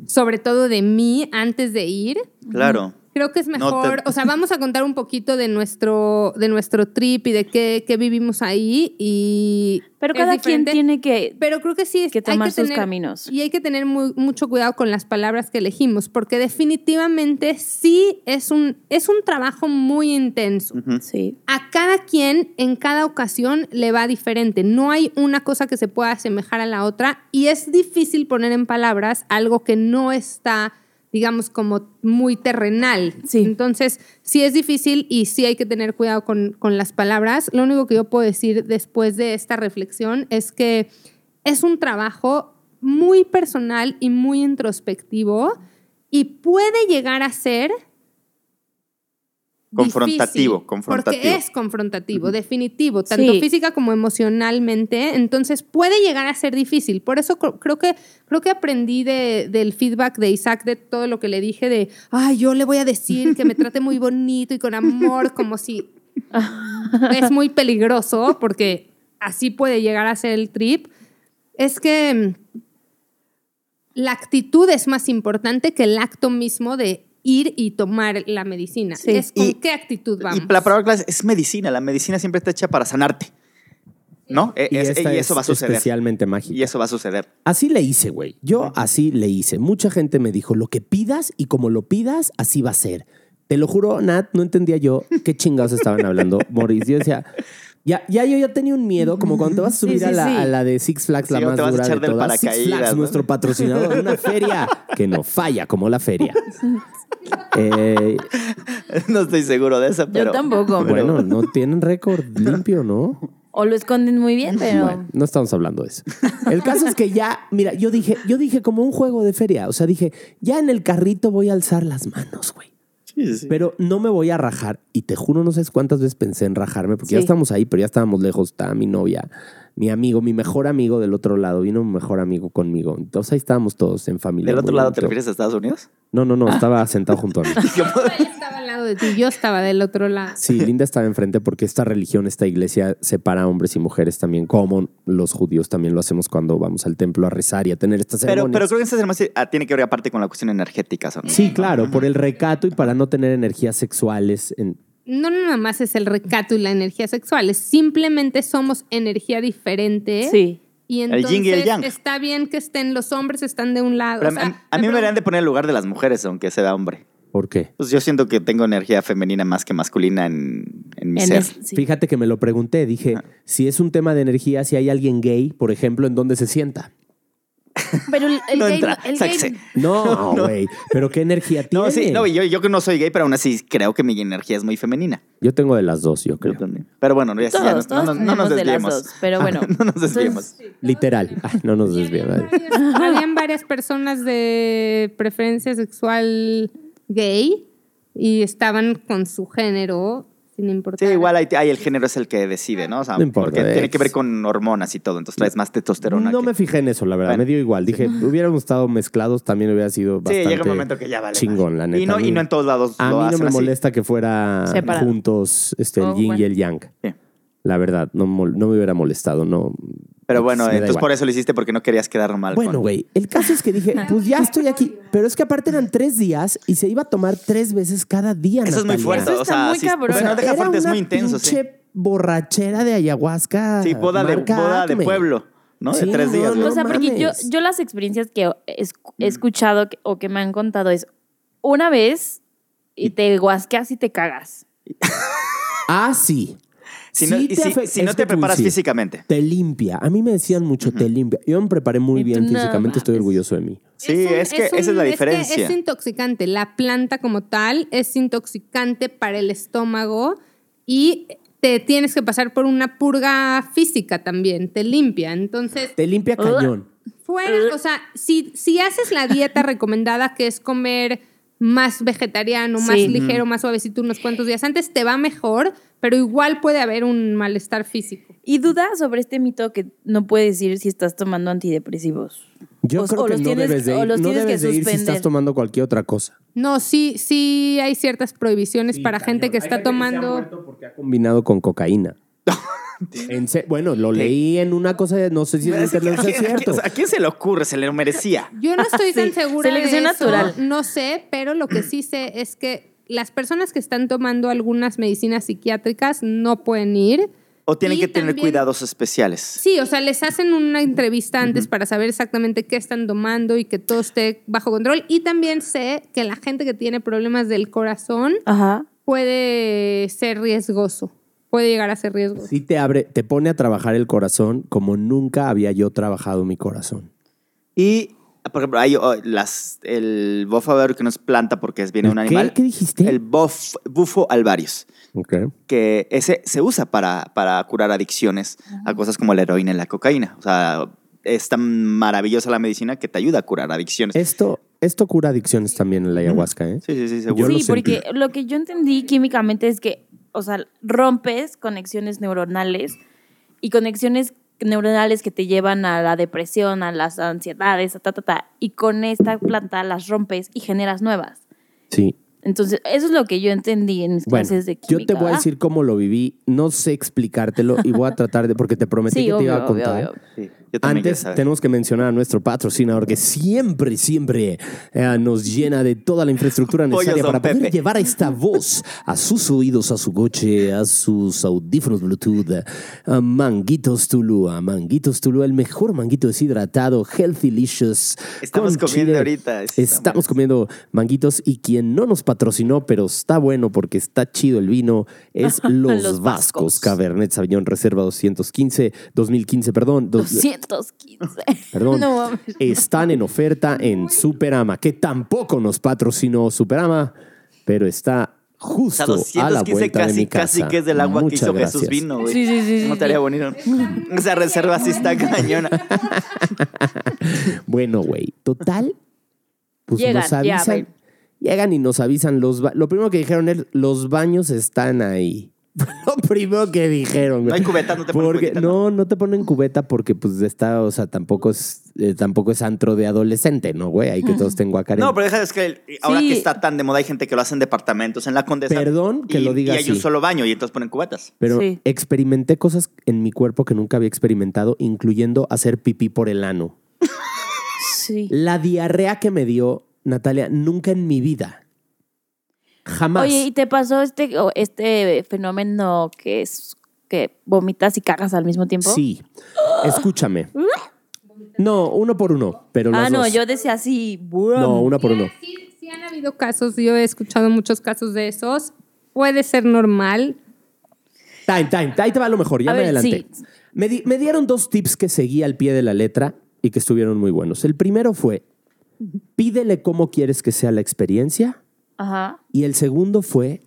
sobre todo de mí antes de ir, Claro. Creo que es No mejor, te- o sea, vamos a contar un poquito de nuestro, de nuestro trip y de qué, qué vivimos ahí y... Pero cada quien tiene que... Pero creo que sí es- que tomar hay que sus tener, caminos. Y hay que tener muy- mucho cuidado con las palabras que elegimos, porque definitivamente sí es un, es un trabajo muy intenso. Sí. A cada quien en cada ocasión le va diferente. No hay una cosa que se pueda asemejar a la otra y es difícil poner en palabras algo que no está, digamos, como muy terrenal. Sí. Entonces, sí es difícil y sí hay que tener cuidado con, con las palabras. Lo único que yo puedo decir después de esta reflexión es que es un trabajo muy personal y muy introspectivo y puede llegar a ser Confrontativo, difícil, confrontativo. Porque es confrontativo, definitivo, tanto Sí. física como emocionalmente. Entonces puede llegar a ser difícil. Por eso cr- creo que, creo que aprendí de- del feedback de Isaac, de todo lo que le dije, de, ay, yo le voy a decir que me trate muy bonito y con amor, como si es muy peligroso, porque así puede llegar a ser el trip. Es que mm, la actitud es más importante que el acto mismo de ir y tomar la medicina. Sí. Es con Y- qué actitud vamos. Y la palabra clave es medicina. La medicina siempre está hecha para sanarte. ¿No? E- Y, es- esta y eso es va a suceder. especialmente mágica. Y eso va a suceder. Así le hice, güey. Yo así le hice. Mucha gente me dijo, lo que pidas y como lo pidas, así va a ser. Te lo juro, Nat, no entendía yo qué chingados estaban hablando, Maurice. Yo decía, ya, ya yo ya tenía un miedo, como cuando te vas a subir Sí, a, la, sí. a la de Six Flags, la más te vas a dura echar de del todas. Six Flags, ¿no? nuestro patrocinador, una feria que no falla como la feria. Eh, no estoy seguro de eso, pero... Yo tampoco. bueno, no tienen récord limpio, ¿no? O lo esconden muy bien, pero... Bueno, no estamos hablando de eso. El caso es que ya, mira, yo dije, yo dije como un juego de feria. O sea, dije, ya en el carrito voy a alzar las manos, güey. Sí, sí, sí. Pero no me voy a rajar. Y te juro, no sé cuántas veces pensé en rajarme, porque ya estamos ahí, pero ya estábamos lejos. Estaba mi novia, mi amigo, mi mejor amigo del otro lado. Vino mi mejor amigo conmigo. Entonces ahí estábamos todos en familia. ¿Del otro lado te refieres a Estados Unidos? No, no, no, estaba sentado junto a mí. Yo estaba al lado de ti, yo estaba del otro lado. Sí, Linda estaba enfrente porque esta religión, esta iglesia separa hombres y mujeres también, como los judíos también lo hacemos cuando vamos al templo a rezar y a tener estas Pero, ceremonias. pero creo que esta ceremonia ah, tiene que ver aparte con la cuestión energética. ¿no? Sí, claro, por el recato y para no tener energías sexuales. En... No nada más es el recato y la energía sexual, es simplemente somos energía diferente. Sí. Y El entonces yin y el yang. está bien que estén los hombres, están de un lado. Pero o sea, a, a mí me deberían de poner el lugar de las mujeres, aunque sea hombre. ¿Por qué? Pues yo siento que tengo energía femenina más que masculina en, en mi En ser. es- sí. Fíjate que me lo pregunté. Dije, Ah. si es un tema de energía, si hay alguien gay, por ejemplo, ¿en dónde se sienta? Pero el, el No gay, entra, el gay- No, güey. Pero ¿qué energía tiene? No, sí, no, yo, yo que no soy gay, pero aún así creo que mi energía es muy femenina. Yo tengo de las dos, yo Yo creo. también. Pero bueno, ya, ya Todos, no- todos no, no tenemos nos de las desviemos. dos, pero bueno. no nos desviemos. Entonces, Literal. Ay, no nos desviemos. Habían varias personas de preferencia sexual gay y estaban con su género sin importar. Sí, igual ahí, ahí el género es el que decide, ¿no? O sea, No importa, porque tiene que ver con hormonas y todo, entonces traes más testosterona. No que- me fijé en eso, la verdad. Bueno. Me dio igual. Dije, hubiéramos estado mezclados, también hubiera sido Sí, bastante llega un momento que ya vale. chingón, más. la neta. Y no, y no en todos lados A lo mí no hacen me así. molesta que fuera Separado. juntos este, el Oh, yin y el yang. Sí. La verdad, no, no me hubiera molestado, no. Pero bueno, entonces igual. por eso lo hiciste porque no querías quedar mal. Bueno, con- güey, el caso es que dije, pues ya estoy aquí. Pero es que aparte eran tres días y se iba a tomar tres veces cada día. Eso es muy fuerte. Eso o está sea, muy cabrón. O sea, deja era aparte, es una muy intenso, sí. borrachera de ayahuasca. Sí, boda de, boda de pueblo, ¿no? De tres días. no, o sea, porque yo, yo las experiencias que he he escuchado que- o que me han contado es una vez y te guasqueas y te cagas. Ah, sí. Si no, Sí te si, afecta- si no es te que te voy a preparas decir, físicamente. Te limpia. A mí me decían mucho, te limpia. Yo me preparé muy bien no físicamente, estoy orgulloso de mí. Sí, un- es, que esa es la diferencia. es intoxicante. La planta como tal es intoxicante para el estómago y te tienes que pasar por una purga física también. Te limpia. Entonces, Te limpia cañón. fuera, o sea, si, si haces la dieta recomendada que es comer más vegetariano, más Sí. ligero, más suavecito unos cuantos días antes, te va mejor, pero igual puede haber un malestar físico. Y duda sobre este mito que no puedes ir si estás tomando antidepresivos. Yo O- creo o que los no tienes- debes de o ir, los no tienes que debes de ir si estás tomando cualquier otra cosa. No, sí, sí hay ciertas prohibiciones para gente que está tomando. porque ha combinado con cocaína. En se- bueno, lo leí en una cosa, de- no sé si Es que, internet ¿a, es quién, cierto. ¿A quién se le ocurre? Se le merecía. Yo no estoy tan Sí, segura selección de eso, natural. no sé, pero lo que sí sé es que las personas que están tomando algunas medicinas psiquiátricas no pueden ir. O tienen Y que tener también- cuidados especiales. Sí, o sea, les hacen una entrevista antes para saber exactamente qué están tomando y que todo esté bajo control. Y también sé que la gente que tiene problemas del corazón Ajá. puede ser riesgoso, puede llegar a ser riesgoso. Sí te abre, te pone a trabajar el corazón como nunca había yo trabajado mi corazón. Y, por ejemplo, hay oh, las, el bofo alvario que no es planta porque es viene de un animal. ¿Qué dijiste? El bof- bufo alvarius. Ok. que ese se usa para, para curar adicciones a cosas como la heroína y la cocaína. O sea, es tan maravillosa la medicina que te ayuda a curar adicciones. Esto, esto cura adicciones también en la ayahuasca, ¿eh? Sí, sí, sí, Yo seguro. lo Sí, sentí. porque lo que yo entendí químicamente es que, o sea, rompes conexiones neuronales y conexiones neuronales que te llevan a la depresión, a las ansiedades, a ta, ta, ta, y con esta planta las rompes y generas nuevas. Sí. Entonces, eso es lo que yo entendí en mis Bueno, clases de yo química. te voy a decir cómo lo viví. No sé explicártelo y voy a tratar de, porque te prometí Sí, que te iba a obvio, contar. obvio. Sí, yo Antes tenemos que mencionar a nuestro patrocinador que siempre, siempre eh, nos llena de toda la infraestructura necesaria para poder Pepe. llevar esta voz a sus oídos, a su coche, a sus audífonos Bluetooth. A Manguitos Tulúa. Manguitos Tulúa, el mejor manguito deshidratado, healthy licious. Estamos con comiendo chile. ahorita, Estamos comiendo manguitos y quien no nos patrocinó, pero está bueno porque está chido el vino, es Los, Los Vascos. Vascos. Cabernet Sauvignon Reserva 215, 2015, perdón. dos- 215. Perdón. No. Están en oferta en Superama, que tampoco nos patrocinó Superama, pero está O sea, justo a la 215 vuelta de casi, mi casa. casi que es del agua que hizo gracias. Jesús vino, güey. Sí, sí, sí, sí, No estaría sí. bonito. Esa reserva sí está cañona. Bueno, güey, total, pues Llegan, nos avisan. llegan y nos avisan los ba- Lo primero que dijeron es, los baños están ahí. Lo primero que dijeron. güey. No hay cubeta, no te ponen Porque, cubeta, no, no te ponen cubeta porque pues está, o sea, tampoco es, eh, tampoco es antro de adolescente, ¿no, güey? Hay que todos estén guacareando. No, pero es que ahora Sí. que está tan de moda hay gente que lo hace en departamentos en la Condesa. Perdón que y- lo diga Y hay un solo baño y entonces ponen cubetas. Pero Sí. experimenté cosas en mi cuerpo que nunca había experimentado, incluyendo hacer pipí por el ano. Sí. La diarrea que me dio Natalia, nunca en mi vida. Jamás. Oye, ¿y te pasó este, este fenómeno que es que vomitas y cagas al mismo tiempo? Sí. Escúchame. No, uno por uno, pero los Ah, no, dos. yo decía así. No, uno por uno. Sí, sí han habido casos, yo he escuchado muchos casos de esos. Puede ser normal. Time, time. Ahí te va lo mejor, ya A me ver, adelanté. sí. Me, di- me dieron dos tips que seguí al pie de la letra y que estuvieron muy buenos. El primero fue, pídele cómo quieres que sea la experiencia. Ajá. Y el segundo fue,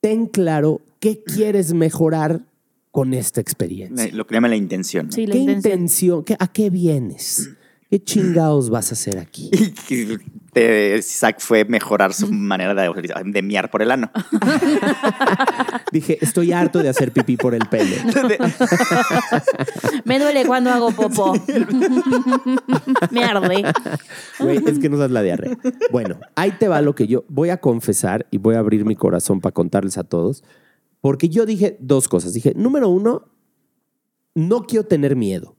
ten claro qué quieres mejorar con esta experiencia. Lo que llama la intención. Sí, la ¿Qué intención. intención? qué- ¿A qué vienes? ¿Qué chingados vas a hacer aquí? De Isaac fue mejorar su manera de, de miar por el ano. Dije, estoy harto de hacer pipí por el pene. Me duele cuando hago popó. Me arde. Güey, es que no das la diarrea. Bueno, ahí te va lo que yo voy a confesar y voy a abrir mi corazón para contarles a todos. Porque yo dije dos cosas. Dije, número uno, no quiero tener miedo.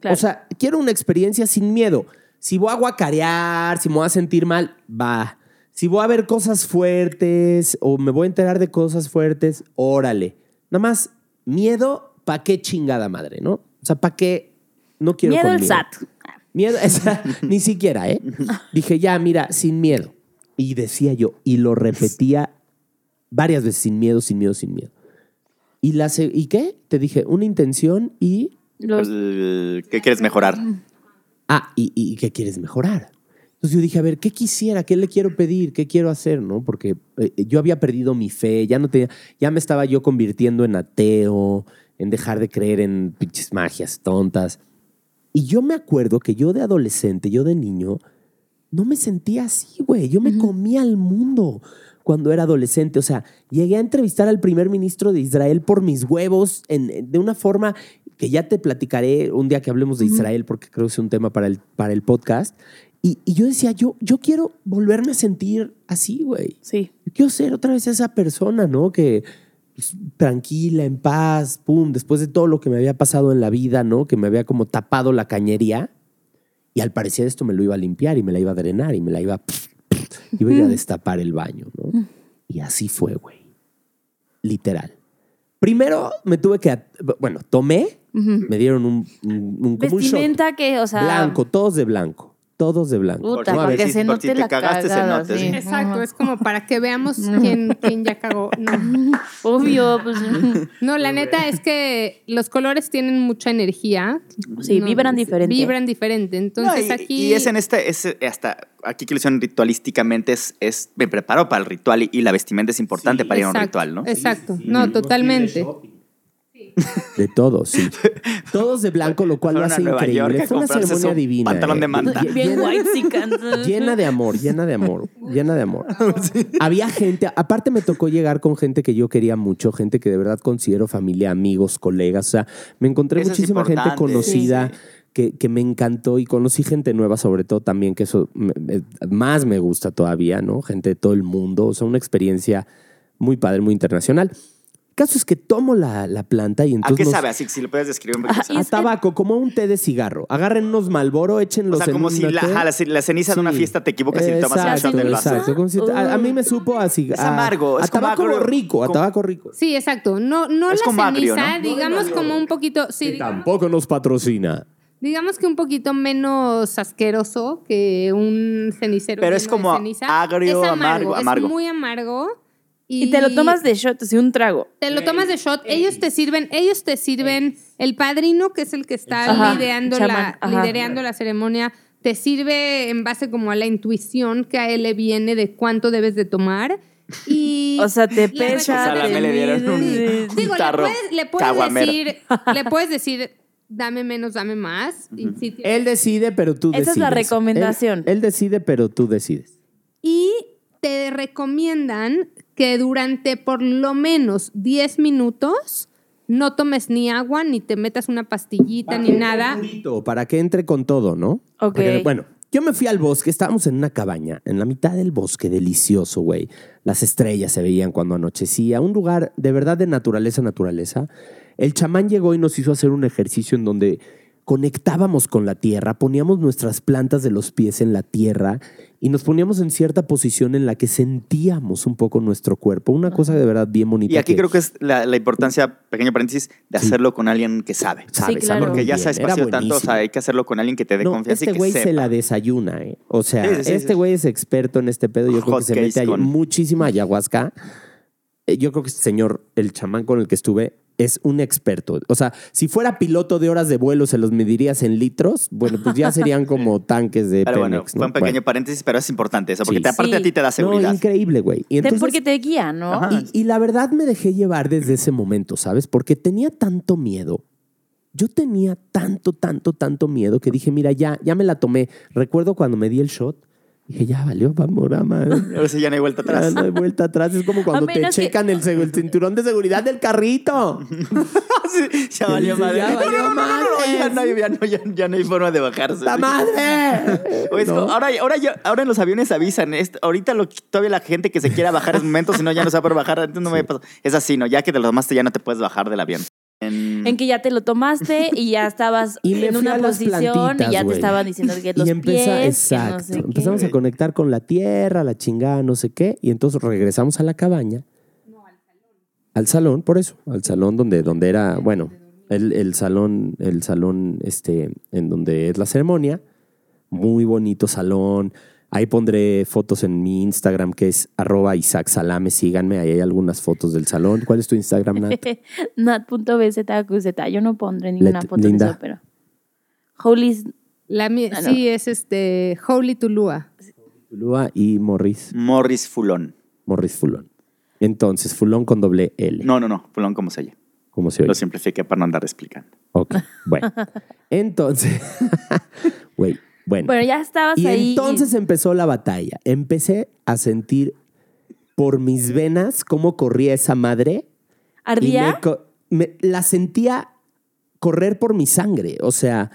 Claro. O sea, quiero una experiencia sin miedo. Si voy a guacarear, si me voy a sentir mal, va. Si voy a ver cosas fuertes o me voy a enterar de cosas fuertes, órale. Nada más, miedo, ¿pa' qué chingada madre, no? O sea, ¿pa' qué? No quiero Miedo al SAT. Miedo, esa, ni siquiera, ¿eh? Dije, ya, mira, sin miedo. Y decía yo, y lo repetía varias veces, sin miedo, sin miedo, sin miedo. ¿Y, la, se- ¿y qué? Te dije, una intención y... Los- ¿Qué quieres mejorar? Ah, ¿y, y qué quieres mejorar? Entonces yo dije, a ver, ¿qué quisiera? ¿Qué le quiero pedir? ¿Qué quiero hacer? ¿No? Porque eh, yo había perdido mi fe, ya no tenía, ya me estaba yo convirtiendo en ateo, en dejar de creer en pinches magias tontas. Y yo me acuerdo que yo de adolescente, yo de niño, no me sentía así, güey. Yo me comía al mundo cuando era adolescente. O sea, llegué a entrevistar al primer ministro de Israel por mis huevos en- de una forma que ya te platicaré un día que hablemos de Israel, porque creo que es un tema para el, para el podcast. Y, y yo decía, yo, yo quiero volverme a sentir así, güey. Sí. Yo quiero ser otra vez esa persona, ¿no? Que pues, tranquila, en paz, pum, después de todo lo que me había pasado en la vida, ¿no? Que me había como tapado la cañería. Y al parecer esto me lo iba a limpiar y me la iba a drenar y me la iba, iba a ir a destapar el baño, ¿no? Y así fue, güey. Literal. Primero me tuve que, bueno, tomé, me dieron un, un- un- como un shot Vestimenta que, o sea. blanco, todos de blanco, todos de blanco. Puta, No, a para ver, que si- se note si te la cagaste, se note, sí. sí. Exacto, es como para que veamos quién, quién ya cagó. No. Obvio, pues. No, la neta es que los colores tienen mucha energía. Sí, No, vibran diferente. Vibran diferente. Entonces No, y, aquí. y es en este, es hasta aquí que lo hicieron ritualísticamente, es, es me preparo para el ritual y, y la vestimenta es importante para ir a un Exacto, ritual, ¿no? Exacto. No, totalmente. De todos, sí. Todos de blanco, lo cual lo hace increíble. York Fue una ceremonia divina. pantalón ¿eh? de manta. Bien Llena- white Llena de amor, llena de amor, llena de amor. Había gente, aparte me tocó llegar con gente que yo quería mucho, gente que de verdad considero familia, amigos, colegas. O sea, me encontré Eso muchísima gente conocida Sí, Que, que me encantó y conocí gente nueva, sobre todo también, que eso me- me- más me gusta todavía, ¿no? Gente de todo el mundo. O sea, una experiencia muy padre, muy internacional. El caso es que tomo la, la planta y ¿A entonces. qué nos- sabe? Así que si lo puedes describir un poquito. a tabaco, como un té de cigarro. Agarren unos Malboro, échenlos O sea, en como si la, ajá, la, la ceniza de una Sí. fiesta te equivocas y le tomas Exacto, shot del vaso. Exacto. como si- a, a mí me supo a, cig- Es a- amargo, A, es como tabaco agrio. rico, a Como- tabaco rico. Sí, exacto. No, no Es la como agrio, ceniza, ¿no? digamos como un poquito. Sí, Que digamos, tampoco nos patrocina. digamos que un poquito menos asqueroso que un cenicero. Pero es de como ceniza. agrio, es amargo, amargo. Es muy amargo. Y te lo tomas de shot, así un trago. Te lo tomas de shot, ellos te sirven, ellos te sirven, el padrino, que es el que está Ajá, liderando, la, ajá. liderando la ceremonia, te sirve en base como a la intuición que a él le viene de cuánto debes de tomar. Y O sea, te pesa. O sea, me le dieron un- Digo, le puedes, le puedes caguamero. decir, le puedes decir, dame menos, dame más. y, Él decide, pero tú Esa decides. es la recomendación. Él, él decide, pero tú decides. Te recomiendan que durante por lo menos 10 minutos no tomes ni agua, ni te metas una pastillita, ni nada. Purito, Para que entre con todo, ¿no? Ok. Porque, bueno, yo me fui al bosque, estábamos en una cabaña, en la mitad del bosque, delicioso, güey. Las estrellas se veían cuando anochecía, un lugar de verdad de naturaleza, naturaleza. El chamán llegó y nos hizo hacer un ejercicio en donde conectábamos con la tierra, poníamos nuestras plantas de los pies en la tierra y nos poníamos en cierta posición en la que sentíamos un poco nuestro cuerpo. Una cosa de verdad bien bonita. Y aquí creo que es la, la importancia, pequeño paréntesis, de hacerlo con alguien que sabe. sabe, Sí, sabe claro. muy Porque ya se ha espaciado tanto, o sea, hay que hacerlo con alguien que te dé No, confianza este y que güey se la desayuna, ¿eh? O sea, Sí, sí, sí, este sí. güey es experto en este pedo. Yo creo que se mete ahí con- muchísima ayahuasca. Eh, Yo creo que este señor, el chamán con el que estuve, es un experto. O sea, si fuera piloto de horas de vuelo, se los medirías en litros. Bueno, pues ya serían como tanques de Pero bueno, fue ¿no? un pequeño Bueno. paréntesis, pero es importante eso, porque Sí. te- aparte Sí. a ti te da No, seguridad. increíble, güey. Y entonces, porque te guía, ¿no? Y, y la verdad me dejé llevar desde ese momento, ¿sabes? Porque tenía tanto miedo. Yo tenía tanto, tanto, tanto miedo que dije, mira, ya, ya me la tomé. Recuerdo cuando me di el shot, Dije, ya valió Pamorama. Ahora sí ya no hay vuelta Ya atrás. no hay vuelta atrás. Es como cuando te que- checan el, seg- el cinturón de seguridad del carrito. Sí, ya valió madre. ya No, valió no, no, no, no, ya no hay, ya no, ya- ya no hay forma de bajarse. ¡La madre! O es ¿No? como- ahora, ahora, ya- ahora en los aviones avisan. ahorita lo, todavía la gente que se quiera bajar es momento, si no ya no se va a poder bajar. Entonces no me pasa. Es así, ¿no? Ya que te lo tomaste ya no te puedes bajar del avión. En- En que ya te lo tomaste y ya estabas Y en una posición y ya te estaban diciendo que los y pies, exacto. no sé qué. Empezamos a conectar con la tierra, la chingada, no sé qué. Y entonces regresamos a la cabaña. al salón, por eso, al salón donde, donde era, bueno, el, el salón, el salón este, en donde es la ceremonia. Muy bonito salón. Ahí pondré fotos en mi Instagram, que es arroba Isaac Salame. Síganme, ahí hay algunas fotos del salón. ¿Cuál es tu Instagram, Nat? Nat.bzqz. Yo no pondré ninguna Let- foto Linda. de eso, pero. Holy. La mía, Ah, no. sí, es este Holy Tulua. Lua y Morris, Morris Fulón. Morris Fulón. Entonces, Fulón con doble L. No, no, no. Fulón como se oye. ¿Cómo se oye? Lo simplifiqué para no andar explicando. Ok, bueno. Entonces, güey, bueno. Bueno, ya estabas Y ahí. entonces empezó la batalla. Empecé a sentir por mis venas cómo corría esa madre. Y ¿Ardía? me co- me- la sentía correr por mi sangre, o sea,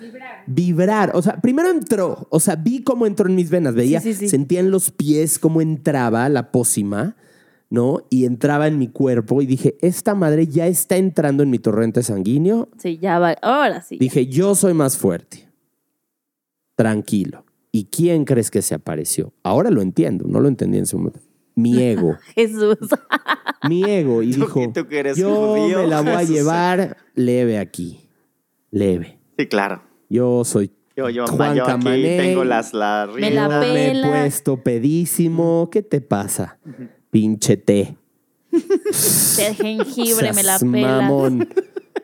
vibrar. O sea, primero entró, o sea, vi cómo entró en mis venas, veía, Sí, sí, sí. sentía en los pies cómo entraba la pócima, ¿no? Y entraba en mi cuerpo y dije, esta madre ya está entrando en mi torrente sanguíneo. Sí, ya va. Ahora sí. Dije, yo soy más fuerte. Tranquilo. ¿Y quién crees que se apareció? Ahora lo entiendo, no lo entendí en su momento. Mi ego. Jesús. mi ego y dijo, tú que eres yo judío, me la voy a Jesús". llevar leve aquí, leve. Sí, claro. Yo soy Yo, yo, Juan yo aquí tengo las, las Me la me he puesto pedísimo. ¿Qué te pasa? Pinche té. De jengibre me la pela. mamón,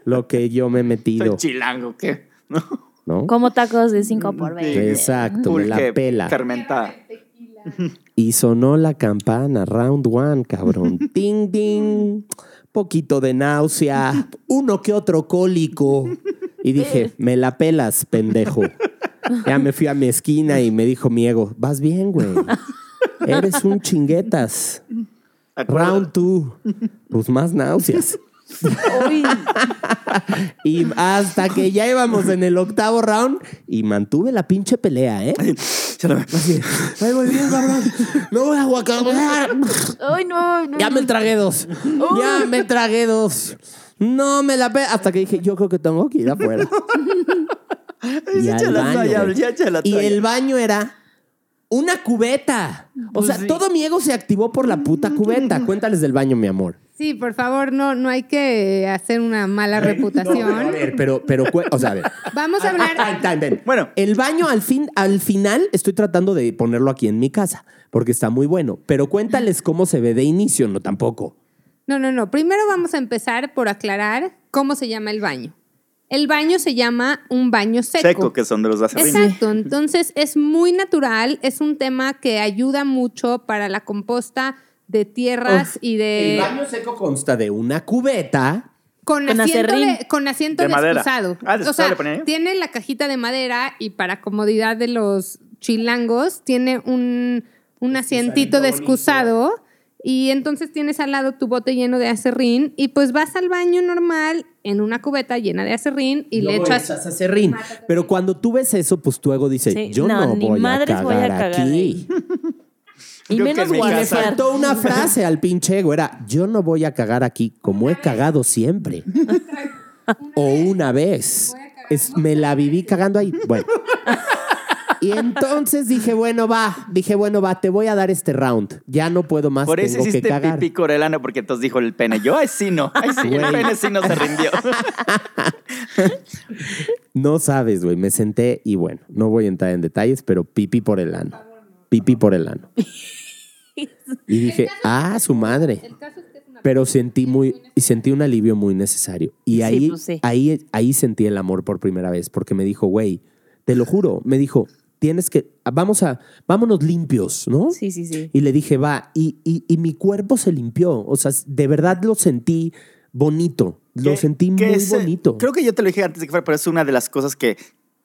lo que yo me he Soy metido, chilango, ¿qué? No. ¿No? Como tacos de 5 por 20. Exacto, me la pela. fermentada. Y sonó la campana, round one, cabrón. Ting, ting. Poquito de náusea, uno que otro cólico. Y dije, me la pelas, pendejo. Ya me fui a mi esquina y me dijo mi ego, vas bien, güey. Eres un chinguetas. Round two. Pues más náuseas. Y hasta que ya íbamos en el octavo round y mantuve la pinche pelea, ¿eh? Así, voy bien, cabrón. No voy a guacarear. Ay, no, no. Ya me tragué dos. Ya me tragué dos. No me la pe... Hasta que dije, yo creo que tengo que ir afuera. y Ya al echa la baño, toalla, echa la Y el baño era una cubeta. O sea, todo mi ego se activó por la puta cubeta. Cuéntales del baño, mi amor. Sí, por favor, no, no hay que hacer una mala reputación. A ver, pero, pero, o sea, a ver. Vamos a hablar. Time, time, ven. Bueno. el baño al fin, al final estoy tratando de ponerlo aquí en mi casa porque está muy bueno. Pero cuéntales cómo se ve de inicio, no tampoco. No, no, no. Primero vamos a empezar por aclarar cómo se llama el baño. El baño se llama un baño seco. Seco, que son de los de acerrín. Exacto, entonces es muy natural, es un tema que ayuda mucho para la composta de tierras y de... El baño seco consta de una cubeta. Con, Con asiento de, con asiento De de madera. excusado. Ah, tiene la cajita de madera y para comodidad de los chilangos tiene un, un asientito de excusado y entonces tienes al lado tu bote lleno de acerrín y pues vas al baño normal en una cubeta llena de acerrín y le echas... echas acerrín. Pero cuando tú ves eso, pues tu ego dice, Sí, yo no, no, ni voy, a madres cagar voy a cagar aquí. ahí. Y Yo menos Y le faltó una frase al pinche ego. Era, yo no voy a cagar aquí como he cagado siempre. o una vez. Es- me la viví cagando ahí. Bueno. Y entonces dije, bueno, va. Dije, bueno, va, te voy a dar este round. Ya no puedo más, Por eso tengo que hiciste cagar. pipí corelano, porque entonces dijo el pene. Yo, ay, sí, no. Ay, sí, el pene sí no se rindió. No sabes, güey. Me senté y bueno, no voy a entrar en detalles, pero pipí por el ano. Pipí por el ano. Y dije, ah, su madre. Pero sentí muy, y sentí un alivio muy necesario. Y Sí, ahí, pues sí. ahí, ahí sentí el amor por primera vez, porque me dijo, güey, te lo juro, me dijo, tienes que, vamos a, vámonos limpios, ¿no? Sí, sí, sí. Y le dije, va, y, y, y mi cuerpo se limpió. O sea, de verdad lo sentí bonito. Lo sentí muy es, bonito. Creo que yo te lo dije antes de que fuera, pero es una de las cosas que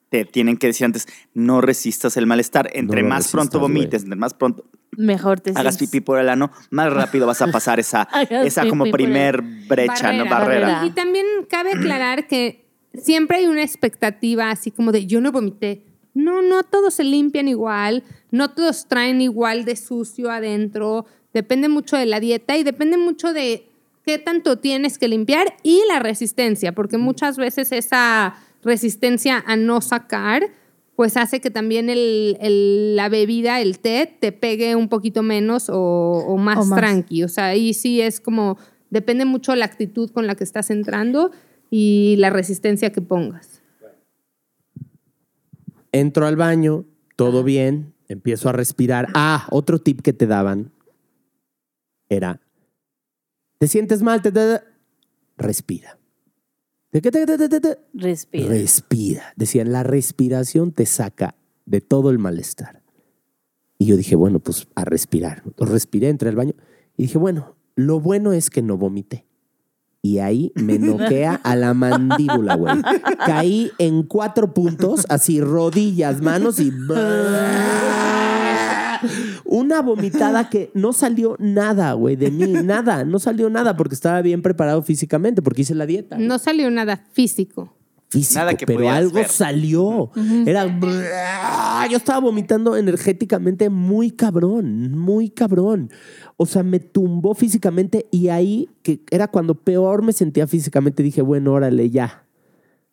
te tienen que decir antes, no resistas el malestar. Entre más pronto resistas, vomites, entre más pronto Mejor te hagas sientes. pipí por el ano, más rápido vas a pasar esa, esa como el- primer brecha, ¿no? Barrera. barrera. Y también cabe aclarar que siempre hay una expectativa así como de yo no vomité. No, no todos se limpian igual, no todos traen igual de sucio adentro. Depende mucho de la dieta y depende mucho de qué tanto tienes que limpiar y la resistencia, porque muchas veces esa resistencia a no sacar pues hace que también el- el- la bebida, el té, te pegue un poquito menos o, o más, O más. tranqui. O sea, ahí sí es como, depende mucho la actitud con la que estás entrando y la resistencia que pongas. Entro al baño, todo bien, empiezo a respirar. Ah, otro tip que te daban era, ¿te sientes mal? Te, te- te- respira. Respira. Respira. Decían, la respiración te saca de todo el malestar. Y yo dije, bueno, pues a respirar. Respiré, entré al baño y dije, bueno, lo bueno es que no vomité. Y ahí me noquea a la mandíbula, güey. Caí en cuatro puntos, así rodillas, manos y... Una vomitada que no salió nada, güey, de mí, nada, no salió nada porque estaba bien preparado físicamente, porque hice la dieta No salió nada físico. físico, Nada que pero algo ver. salió. Era yo estaba vomitando energéticamente muy cabrón, muy cabrón. O sea, me tumbó físicamente y ahí que era cuando peor me sentía físicamente dije, bueno, órale ya.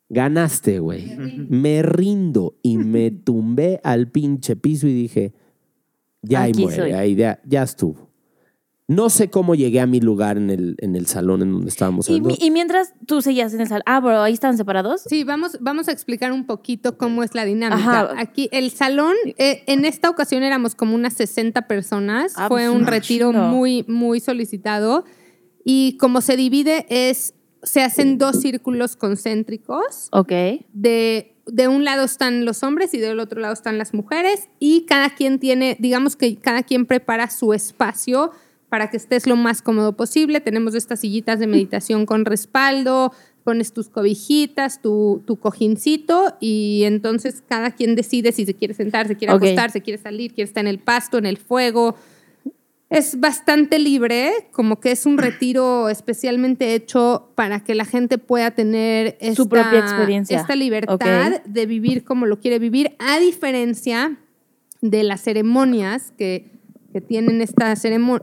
Ganaste, güey. Me rindo y me tumbé al pinche piso y dije, ya ahí muere, ahí ya, ya estuvo. No sé cómo llegué a mi lugar en el, en el salón en donde estábamos Y, mi- y mientras tú seguías en el salón. Ah, pero ahí estaban separados. Sí, vamos, vamos a explicar un poquito cómo es la dinámica. Ajá. Aquí, el salón, eh, en esta ocasión éramos como unas 60 personas. Ah, Fue pues, un retiro muy, muy solicitado. Y como se divide es, se hacen dos círculos concéntricos. Ok. de, de un lado están los hombres y del otro lado están las mujeres y cada quien tiene, digamos que cada quien prepara su espacio para que estés lo más cómodo posible. Tenemos estas sillitas de meditación con respaldo, pones tus cobijitas, tu, tu cojincito y entonces cada quien decide si se quiere sentar, se quiere Ok. acostar, se quiere salir, quiere estar en el pasto, en el fuego. Es bastante libre, como que es un retiro especialmente hecho para que la gente pueda tener esta, Su propia experiencia. esta libertad de vivir como lo quiere vivir, a diferencia de las ceremonias que, que tienen esta,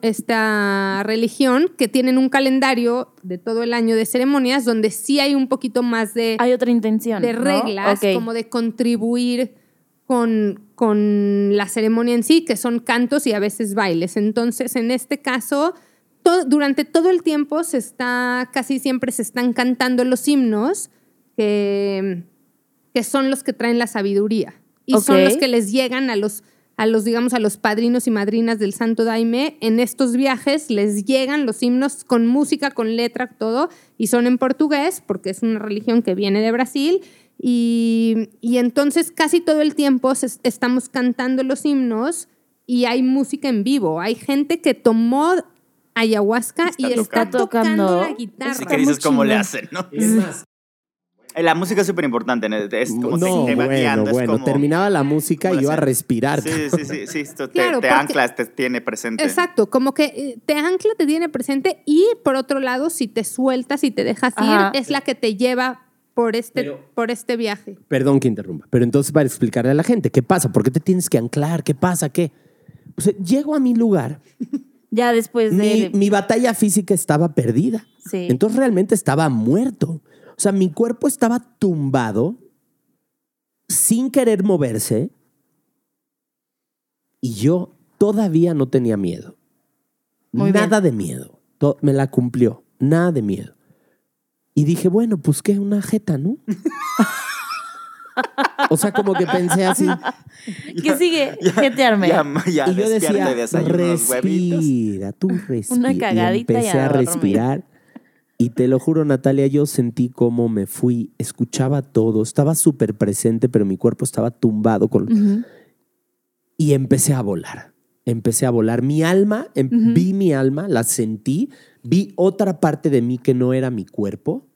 esta religión, que tienen un calendario de todo el año de ceremonias, donde sí hay un poquito más de, Hay otra intención. de ¿no? reglas, Ok. como de contribuir con, con la ceremonia en sí, que son cantos y a veces bailes. Entonces, en este caso, durante todo el tiempo se está, casi siempre se están cantando los himnos que, que son los que traen la sabiduría y son los que les llegan a los a los digamos a los padrinos y madrinas del Santo Daime en estos viajes les llegan los himnos con música con letra todo y son en portugués porque es una religión que viene de Brasil y, y entonces casi todo el tiempo se- estamos cantando los himnos y hay música en vivo hay gente que tomó ayahuasca Está y está tocando. tocando, tocando. la Así guitarra que dices cómo le hacen, ¿no? Es más, La música es súper importante, ¿no? es como no, te, va bueno, guiando, es bueno, como- terminaba la música y yo a respirar. Sí, sí, sí, sí, esto te, Claro, te porque- anclas, te tiene presente. Exacto, como que eh, te ancla, te tiene presente y por otro lado, si te sueltas y te dejas Ajá. ir, es la que te lleva por este, Pero- por este viaje. Perdón que interrumpa, pero entonces para explicarle a la gente, ¿qué pasa? ¿Por qué te tienes que anclar? ¿Qué pasa? ¿Qué? Sea, llego a mi lugar, Ya después mi, de. mi batalla física estaba perdida. Sí. Entonces realmente estaba muerto. O sea, mi cuerpo estaba tumbado, sin querer moverse, y yo todavía no tenía miedo. Muy nada de miedo. Me la cumplió. Nada de miedo. Y dije, bueno, pues qué, una jeta, ¿no? o sea, como que pensé así. ¿Qué sigue? Jetearme. Ya, ya, y yo despierte decía, de respira, tú respira. Una Y cagadita y empecé a a dormir. respirar. Y te lo juro, Natalia, yo sentí cómo me fui, escuchaba todo, estaba súper presente, pero mi cuerpo estaba tumbado. Con... Y empecé a volar. Empecé a volar. Mi alma, em- vi mi alma, la sentí, vi otra parte de mí que no era mi cuerpo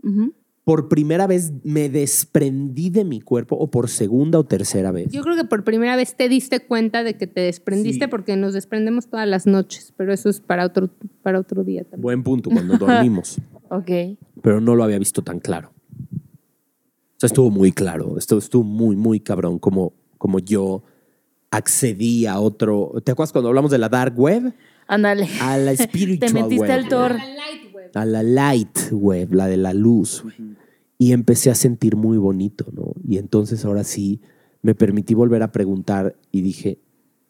por primera vez me desprendí de mi cuerpo o por segunda o tercera vez. Yo creo que por primera vez te diste cuenta de que te desprendiste Sí. porque nos desprendemos todas las noches, pero eso es para otro, para otro día también. Buen punto cuando dormimos, Ok. pero no lo había visto tan claro. O sea, estuvo muy claro, estuvo, estuvo muy, muy cabrón como, como yo accedí a otro... ¿Te acuerdas cuando hablamos de la dark web? Ándale. A la spiritual Te metiste web. al Thor. a la light web, la de la luz. Y empecé a sentir muy bonito, ¿no? Y entonces ahora sí me permití volver a preguntar y dije,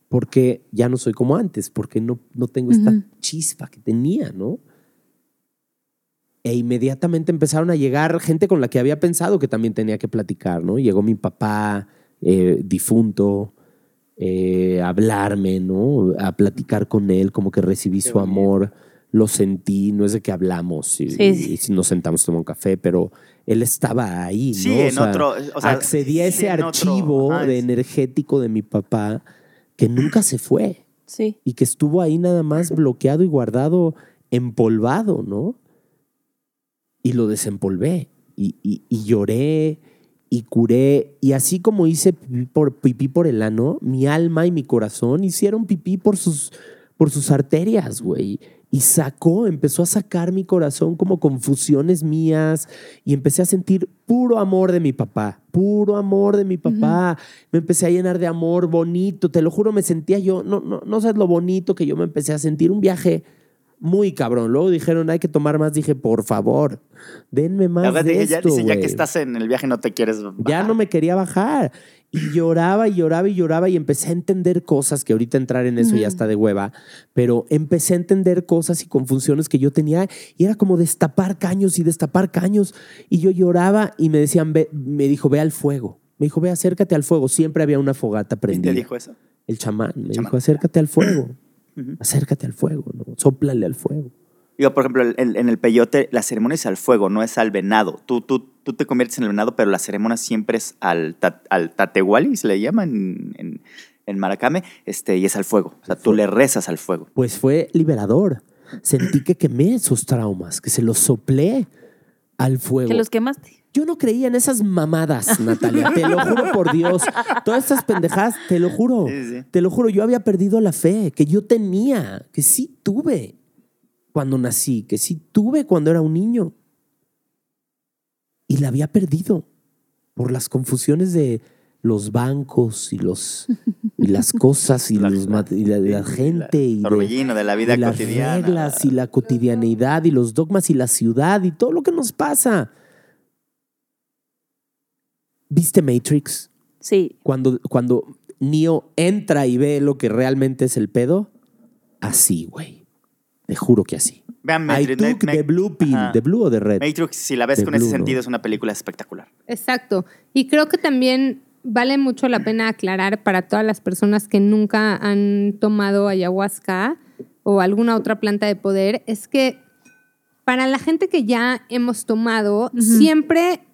¿por qué ya no soy como antes? ¿Por qué no, no tengo esta chispa que tenía, no? E inmediatamente empezaron a llegar gente con la que había pensado que también tenía que platicar, ¿no? Llegó mi papá eh, difunto eh, a hablarme, ¿no? A platicar con él, como que recibí su amor, lo sentí, no es de que hablamos y, Sí, sí. y si nos sentamos a tomar un café, pero él estaba ahí, Sí, ¿no? O en sea, otro- o sea, accedí a sí, ese archivo ajá, de energético de mi papá que nunca se fue Sí. y que estuvo ahí nada más bloqueado y guardado, empolvado, ¿no? Y lo desempolvé y, y- y lloré y curé. Y así como hice pipí por, pipí por el ano, mi alma y mi corazón hicieron pipí por sus, por sus arterias, güey. Y sacó, empezó a sacar mi corazón como confusiones mías y empecé a sentir puro amor de mi papá, puro amor de mi papá. Me empecé a llenar de amor bonito, te lo juro, me sentía yo, no, no, no sabes lo bonito que yo me empecé a sentir, un viaje muy cabrón. Luego dijeron, hay que tomar más, dije, por favor, denme más La verdad, de dije, ya, esto, dice, ya que güey". estás en el viaje no te quieres Ya bajar. no me quería bajar. Y lloraba y lloraba y lloraba y empecé a entender cosas que ahorita entrar en eso ya está de hueva, pero empecé a entender cosas y confusiones que yo tenía y era como destapar caños y destapar caños. Y yo lloraba y me decían, ve, me dijo, ve al fuego. Me dijo, ve, acércate al fuego. Siempre había una fogata ¿Quién prendida. te dijo eso? El chamán me Chamán. dijo, acércate al fuego. Acércate al fuego, ¿no? Sóplale al fuego. Digo, por ejemplo, en, en el peyote, la ceremonia es al fuego, no es al venado. Tú, tú, tú te conviertes en el venado, pero la ceremonia siempre es al, ta- al tatehuali, se le llama en, en, en Maracame, este, y es al fuego. O sea, tú le rezas al fuego. Pues fue liberador. Sentí que quemé esos traumas, que se los soplé al fuego. Que los quemaste. Yo no creía en esas mamadas, Natalia. Te lo juro por Dios. Todas estas pendejadas, te lo juro. Sí, sí. Te lo juro. Yo había perdido la fe que yo tenía, que sí tuve cuando nací, que sí tuve cuando era un niño. Y la había perdido por las confusiones de los bancos y los y las cosas y, La- los mat- y la, la gente y de- torbellino de la vida y las reglas y la cotidianeidad y los dogmas y la ciudad y todo lo que nos pasa. ¿Viste Matrix? Sí. Cuando, cuando Neo entra y ve lo que realmente es el pedo, así, güey. Te juro que así. Vean I Matrix. took Ma- the blue pill, Ajá. the blue o the red. Matrix, si la ves con ese sentido, ¿no? es una película espectacular. Exacto. Y creo que también vale mucho la pena aclarar para todas las personas que nunca han tomado ayahuasca o alguna otra planta de poder, es que para la gente que ya hemos tomado, siempre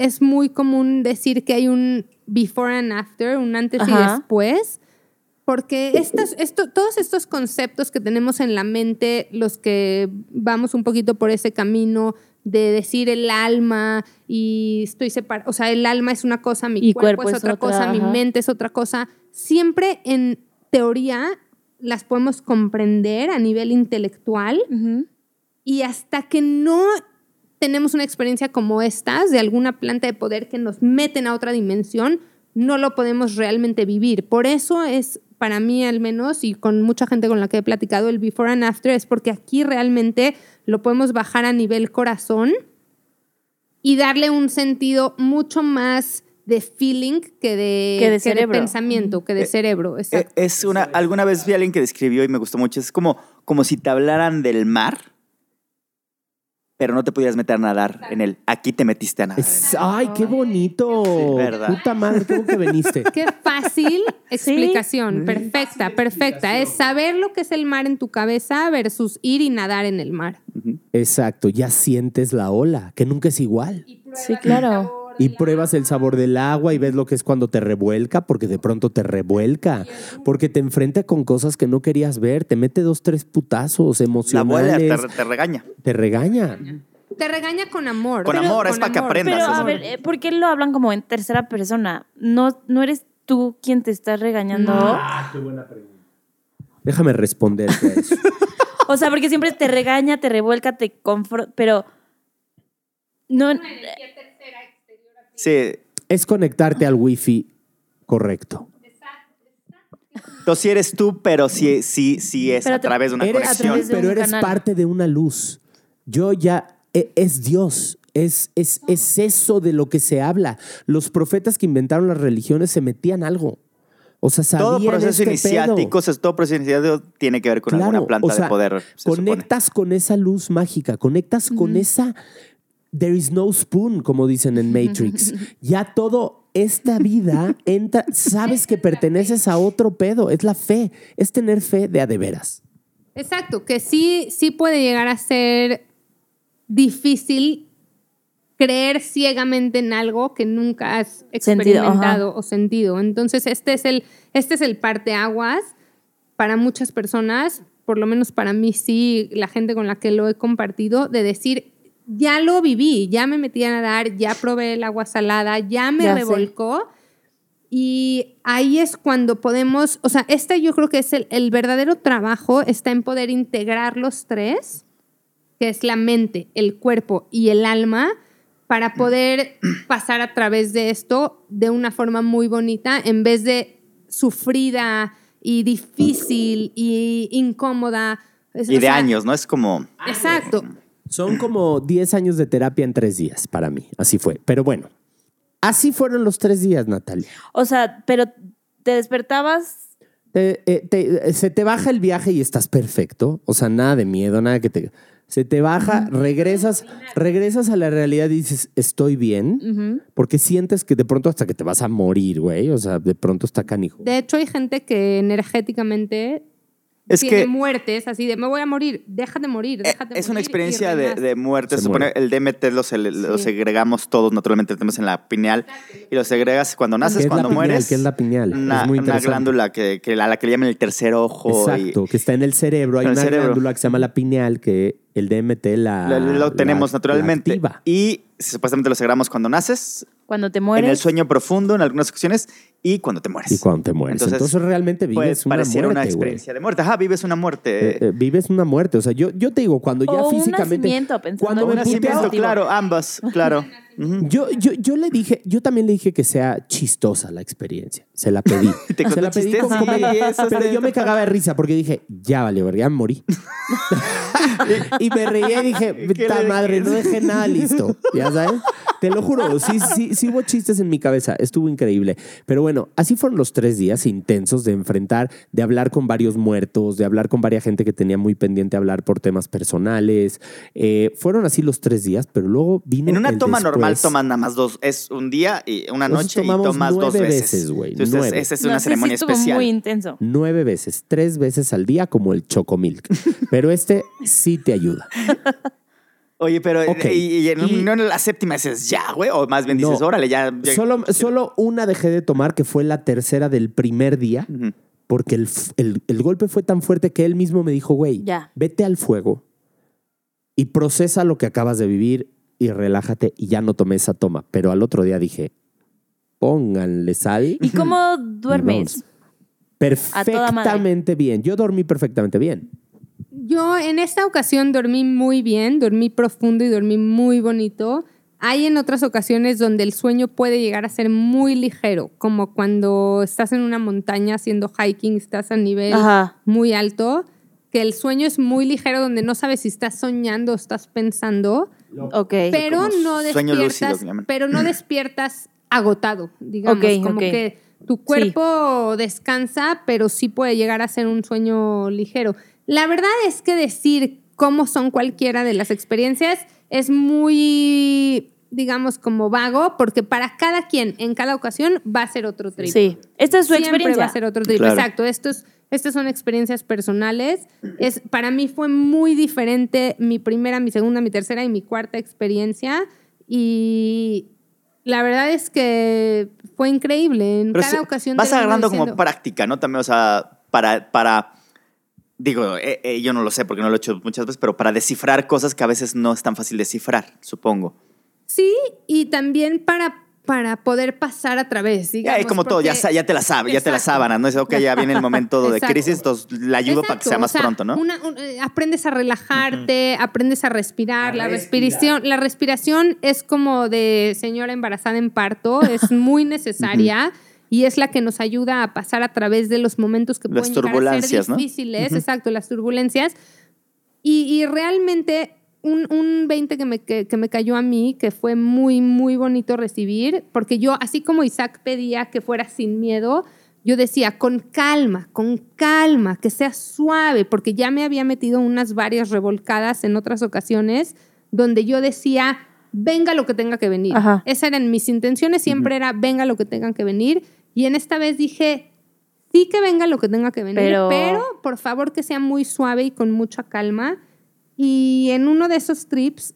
es muy común decir que hay un before and after, un antes y Ajá. después. Porque estas, esto, todos estos conceptos que tenemos en la mente, los que vamos un poquito por ese camino de decir el alma y estoy separado, o sea, el alma es una cosa, mi Y cuerpo, cuerpo es otra otra, cosa, mi mente es otra cosa, siempre en teoría las podemos comprender a nivel intelectual y hasta que no tenemos una experiencia como estas, de alguna planta de poder que nos meten a otra dimensión, no lo podemos realmente vivir. Por eso es, para mí al menos, y con mucha gente con la que he platicado, el before and after es porque aquí realmente lo podemos bajar a nivel corazón y darle un sentido mucho más de feeling que de, Que de cerebro. pensamiento, que de Eh, cerebro. Eh, Exacto. Es una, alguna vez vi a alguien que describió y me gustó mucho. Es como, como si te hablaran del mar, pero no te pudieras meter a nadar en él. Aquí te metiste a nadar. Es-. ¡Ay, qué bonito! Sí, verdad. Puta madre, qué que viniste. Qué fácil explicación, perfecta, perfecta. Es saber lo que es el mar en tu cabeza versus ir y nadar en el mar. Exacto, ya sientes la ola, que nunca es igual. Sí, claro. Y pruebas el sabor del agua y ves lo que es cuando te revuelca, porque de pronto te revuelca, porque te enfrenta con cosas que no querías ver, te mete dos, tres putazos La abuela emocionales, te, te regaña. te regaña. Te regaña con amor. Con amor, es para que aprendas. Pero eso. a ver, eh, ¿por qué lo hablan como en tercera persona? No, no eres tú quien te está regañando. Déjame responderte a eso. O sea, porque siempre te regaña, te revuelca, te confronta, pero no Sí. es conectarte al wifi correcto. Entonces, sí eres tú, pero sí, sí, sí es Pero a través de una Eres, conexión. de pero un eres canal. parte de una luz. Yo ya e- es Dios. Es, es, es eso de lo que se habla. Los profetas que inventaron las religiones se metían algo. O sea, sabían Todo proceso este iniciático, pedo. o sea, todo proceso iniciático tiene que ver con alguna planta o sea, de poder. se supone. conectas con esa luz mágica, conectas con esa there is no spoon, como dicen en Matrix. ya todo esta vida entra, sabes que perteneces a otro pedo, es la fe, es tener fe de a de veras. Exacto, que sí, sí puede llegar a ser difícil creer ciegamente en algo que nunca has Sentido, experimentado o sentido. Entonces, este es el, este es el parteaguas para muchas personas, por lo menos para mí sí, la gente con la que lo he compartido, de decir, ya lo viví, ya me metí a nadar, ya probé el agua salada, ya me Ya sé. revolcó. Y ahí es cuando podemos, o sea, este yo creo que es el, el verdadero trabajo, está en poder integrar los tres, que es la mente, el cuerpo y el alma, para poder pasar a través de esto de una forma muy bonita, en vez de sufrida y difícil y incómoda. Es- Y de sea, años, ¿no? Es como. Exacto. Son como 10 años de terapia en tres días para mí, así fue. Pero bueno, así fueron los tres días, Natalia. O sea, pero te despertabas. Te- eh, te- eh, se te baja el viaje y estás perfecto. O sea, nada de miedo, nada que te. Se te baja, regresas, regresas a la realidad y dices, estoy bien, porque sientes que de pronto hasta que te vas a morir, güey. O sea, de pronto está canijo. De hecho, hay gente que energéticamente Es tiene que. muertes así de me voy a morir, déjate morir, eh, déjate Es una morir", y experiencia de, de muerte. Se supone muere. el DMT lo, se- lo Sí. segregamos todos naturalmente, lo tenemos en la pineal y lo segregas cuando ¿Qué naces, es la cuando pineal? mueres. ¿Qué es la pineal? Una, es muy una glándula que, que a la que le llaman el tercer ojo. y- Exacto, que está en el cerebro. Hay En el una cerebro. glándula que se llama la pineal que el DMT la. lo, tenemos la naturalmente. y supuestamente lo segregamos cuando naces, Cuando te mueres. en el sueño profundo en algunas ocasiones y cuando te mueres. Y cuando te mueres. Entonces, Entonces, realmente vives una parecer muerte, una experiencia de muerte. Ajá, vives una muerte. Eh, eh, vives una muerte. O sea, yo, yo te digo, cuando ya O un físicamente. nacimiento, pensando cuando en me un nacimiento, claro, ambas, claro. Yo, yo, yo le dije, yo también le dije que sea chistosa la experiencia. Se la pedí. ¿Te Se la pedí Pero yo me cagaba de risa porque dije, ya vale, verga, ya me morí. y me reía y dije, ¿Qué ta le madre, no dejé nada listo. Ya sabes. Te lo juro, sí, sí, sí hubo chistes en mi cabeza. Estuvo increíble. Pero bueno, así fueron los tres días intensos de enfrentar, de hablar con varios muertos, de hablar con varias gente que tenía muy pendiente hablar por temas personales. Eh, fueron así los tres días, pero luego vino. En una el toma normal tomas nada más dos. Es un día y una noche y tomamos tomas dos nueve veces. veces, güey, Entonces, nueve. esa es una sí, ceremonia sí estuvo especial. muy intenso. Nueve veces, tres veces al día como el Chocomilk. Pero este sí te ayuda. Oye, pero Ok. y, y en- Y- no en la séptima dices ya, güey, o más bien dices, No. órale, ya. ya- Solo, solo una dejé de tomar, que fue la tercera del primer día, Ujú. porque el, el- el golpe fue tan fuerte que él mismo me dijo, güey, Ya. vete al fuego y procesa lo que acabas de vivir y relájate. Y ya no tomé esa toma. Pero al otro día dije, pónganle sal. ¿Y cómo duermes? Perfectamente bien. Yo dormí perfectamente bien. Yo en esta ocasión dormí muy bien, dormí profundo y dormí muy bonito. Hay en otras ocasiones donde el sueño puede llegar a ser muy ligero, como cuando estás en una montaña haciendo hiking, estás a nivel Ajá. muy alto, que el sueño es muy ligero donde no sabes si estás soñando o estás pensando, Ok. pero no lúcido, despiertas, llaman. pero no despiertas agotado, digamos, Ok, como que tu cuerpo descansa, pero sí puede llegar a ser un sueño ligero. La verdad es que decir cómo son cualquiera de las experiencias es muy, digamos, como vago, porque para cada quien, en cada ocasión, va a ser otro trip. Sí. Esta es su Siempre experiencia. va a ser otro trip. Claro. Exacto. Estos, estas son experiencias personales. Es, para mí fue muy diferente mi primera, mi segunda, mi tercera y mi cuarta experiencia. Y la verdad es que fue increíble. En Pero cada ocasión Vas agarrando como práctica, ¿no? También, o sea, para, para digo, eh, eh, yo no lo sé porque no lo he hecho muchas veces, pero para descifrar cosas que a veces no es tan fácil descifrar, supongo. Sí, y también para, para poder pasar a través. Ya, Digamos, es como todo, ya, ya te la sabes, ya te la sábanas, ¿no? Es, ok, ya viene el momento de crisis, entonces la ayudo para que sea más o sea, pronto, ¿no? una- un- eh, aprendes a relajarte, aprendes a respirar. la respiración, la respiración es como de señora embarazada en parto, es muy necesaria. Y es la que nos ayuda a pasar a través de los momentos que Las pueden a ser turbulencias, ¿no? difíciles, exacto, las turbulencias. Y, y realmente un, un 20 que me, que, que me cayó a mí, que fue muy, muy bonito recibir, porque yo, así como Isaac pedía que fuera sin miedo, yo decía, con calma, con calma, que sea suave, porque ya me había metido unas varias revolcadas en otras ocasiones donde yo decía, venga lo que tenga que venir. Ajá. Esas eran mis intenciones, siempre era, venga lo que tenga que venir. Y en esta vez dije, sí que venga lo que tenga que venir, Pero- pero, por favor que sea muy suave y con mucha calma. Y en uno de esos trips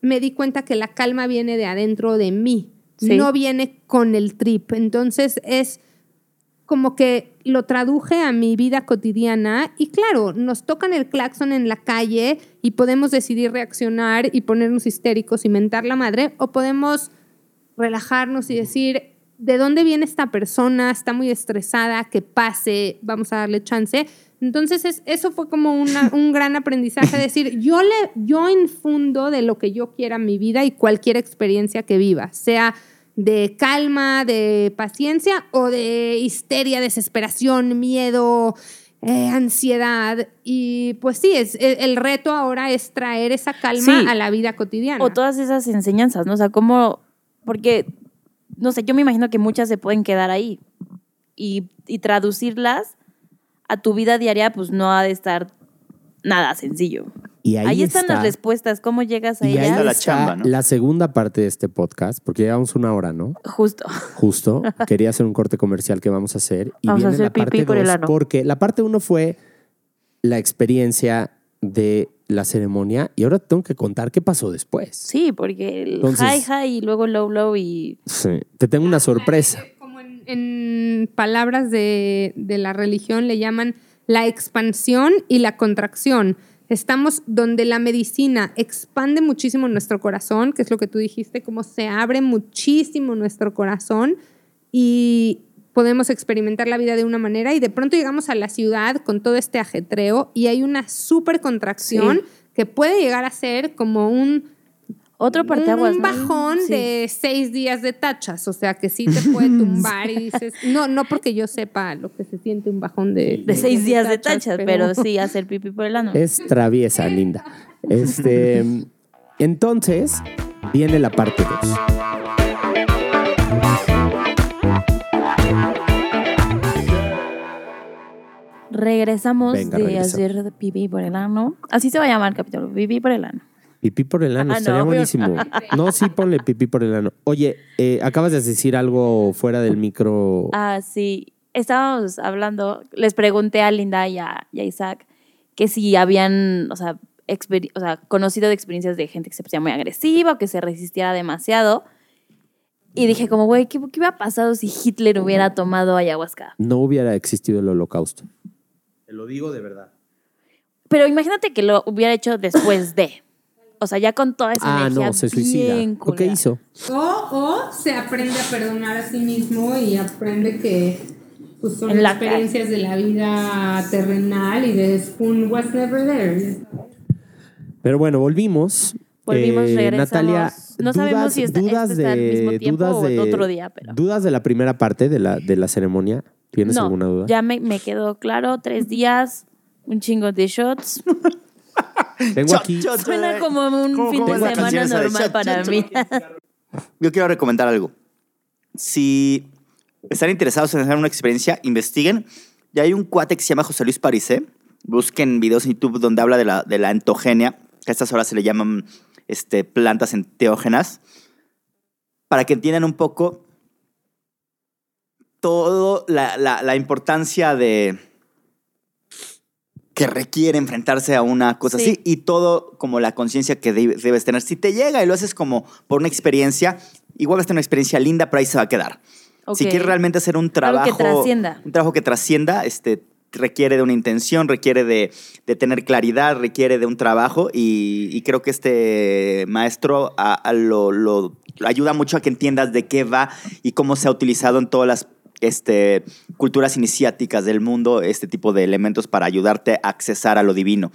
me di cuenta que la calma viene de adentro de mí, Sí. no viene con el trip. Entonces es como que lo traduje a mi vida cotidiana y claro, nos tocan el claxon en la calle y podemos decidir reaccionar y ponernos histéricos y mentar la madre o podemos relajarnos y decir, ¿de dónde viene esta persona? Está muy estresada, que pase, vamos a darle chance. Entonces es- eso fue como una- un gran aprendizaje, decir, yo, le, yo infundo de lo que yo quiera en mi vida y cualquier experiencia que viva, sea de calma, de paciencia o de histeria, desesperación, miedo, eh, ansiedad. Y pues sí, es, el, reto ahora es traer esa calma Sí. a la vida cotidiana. O todas esas enseñanzas, ¿no? O sea, cómo, porque, no sé, yo me imagino que muchas se pueden quedar ahí y, y traducirlas a tu vida diaria, pues no ha de estar nada sencillo. Y ahí, están está, las respuestas, ¿cómo llegas a Y ahí está la chamba, ¿no? la segunda parte de este podcast, porque llevamos una hora, ¿no? Justo. Justo. Quería hacer un corte comercial que vamos a hacer. Y Vamos a viene hacer la parte el dos, ano. porque la parte uno fue la experiencia de la ceremonia y ahora tengo que contar qué pasó después. Sí, porque el Entonces- high, high y luego low, low y... Sí. Te tengo una sorpresa. Como en, en palabras de, de la religión le llaman la expansión y la contracción. Estamos donde la medicina expande muchísimo nuestro corazón, que es lo que tú dijiste, como se abre muchísimo nuestro corazón y podemos experimentar la vida de una manera y de pronto llegamos a la ciudad con todo este ajetreo y hay una súper contracción Sí. que puede llegar a ser como un Otro un, parteaguas, un ¿no? bajón Sí. de seis días de tachas, o sea que sí te puede tumbar y dices, no, no porque yo sepa lo que se siente un bajón de, De seis días de tachas, pero sí hacer pipí por el ano. Es traviesa, linda. Este, entonces, viene la parte 2. Regresamos Venga, de regresa. hacer pipí por el ano. Así se va a llamar el capítulo, pipí por el ano. Pipí por el ano, Ah, estaría no. buenísimo. No, sí, ponle pipí por el ano. Oye, eh, acabas de decir algo fuera del micro. Ah, sí. Estábamos hablando, les pregunté a Linda y a, y a Isaac que si habían, o sea, o sea, conocido de experiencias de gente que se pusiera muy agresiva o que se resistiera demasiado. Y dije como, güey, ¿qué, ¿qué hubiera pasado si Hitler hubiera tomado ayahuasca? No hubiera existido el holocausto. Te lo digo de verdad. Pero imagínate que lo hubiera hecho después de. O sea, ya con toda esa Ah, energía no, se suicida. bien ¿O ¿Qué hizo? O, o se aprende a perdonar a sí mismo y aprende que pues, son En la experiencias de la vida terrenal y de Spoon was never there. Pero bueno, volvimos. Volvimos, Eh, regresamos. Natalia, No sabemos si este- este está al mismo tiempo o en otro día, pero- ¿Dudas de la primera parte de la, de la ceremonia? ¿Tienes no, alguna duda? Ya me, me quedó claro, tres días, un chingo de shots. Tengo aquí. Suena como un ¿Cómo- fin cómo de semana normal shot, para shot, mí. Yo quiero recomendar algo. Si están interesados en hacer una experiencia, investiguen. Ya hay un cuate que se llama José Luis Parisé. Busquen videos en YouTube donde habla de la, de la entogenia, que a estas horas se le llaman este, plantas enteógenas, para que entiendan un poco todo la, la- la importancia de que requiere enfrentarse a una cosa Sí. así y todo como la conciencia que debe- debes tener. Si te llega y lo haces como por una experiencia, igual vas a tener una experiencia linda, pero ahí se va a quedar. Si quieres realmente hacer un Algo trabajo, que trascienda. un trabajo que trascienda, este, requiere de una intención, requiere de, de tener claridad, requiere de un trabajo y, y creo que este maestro a- a lo, lo- lo ayuda mucho a que entiendas de qué va y cómo se ha utilizado en todas las este, culturas iniciáticas del mundo este tipo de elementos para ayudarte a accesar a lo divino.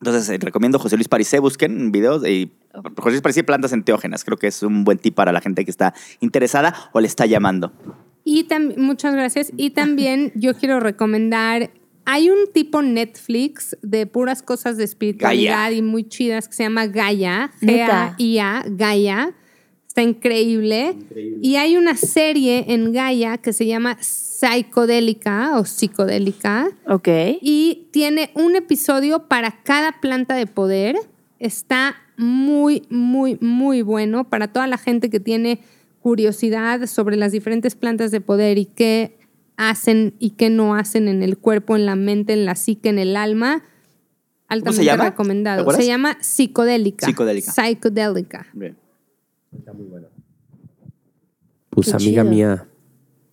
Entonces, eh, recomiendo José Luis Parisé, busquen videos y José Luis Parisé plantas enteógenas. Creo que es un buen tip para la gente que está interesada o le está llamando. Y muchas gracias. Y también yo quiero recomendar, hay un tipo Netflix de puras cosas de espiritualidad Gaia. y muy chidas que se llama Gaia, Neta. G-A-I-A, Gaia. Está increíble. Y hay una serie en Gaia que se llama Psicodélica o Psicodélica. Ok. Y tiene un episodio para cada planta de poder. Está muy, muy, muy bueno para toda la gente que tiene curiosidad sobre las diferentes plantas de poder y qué hacen y qué no hacen en el cuerpo, en la mente, en la psique, en el alma. Altamente se llama? ¿Te recomendado. Se llama psicodélica. Psicodélica. Psicodélica. Pues Qué amiga chido. mía.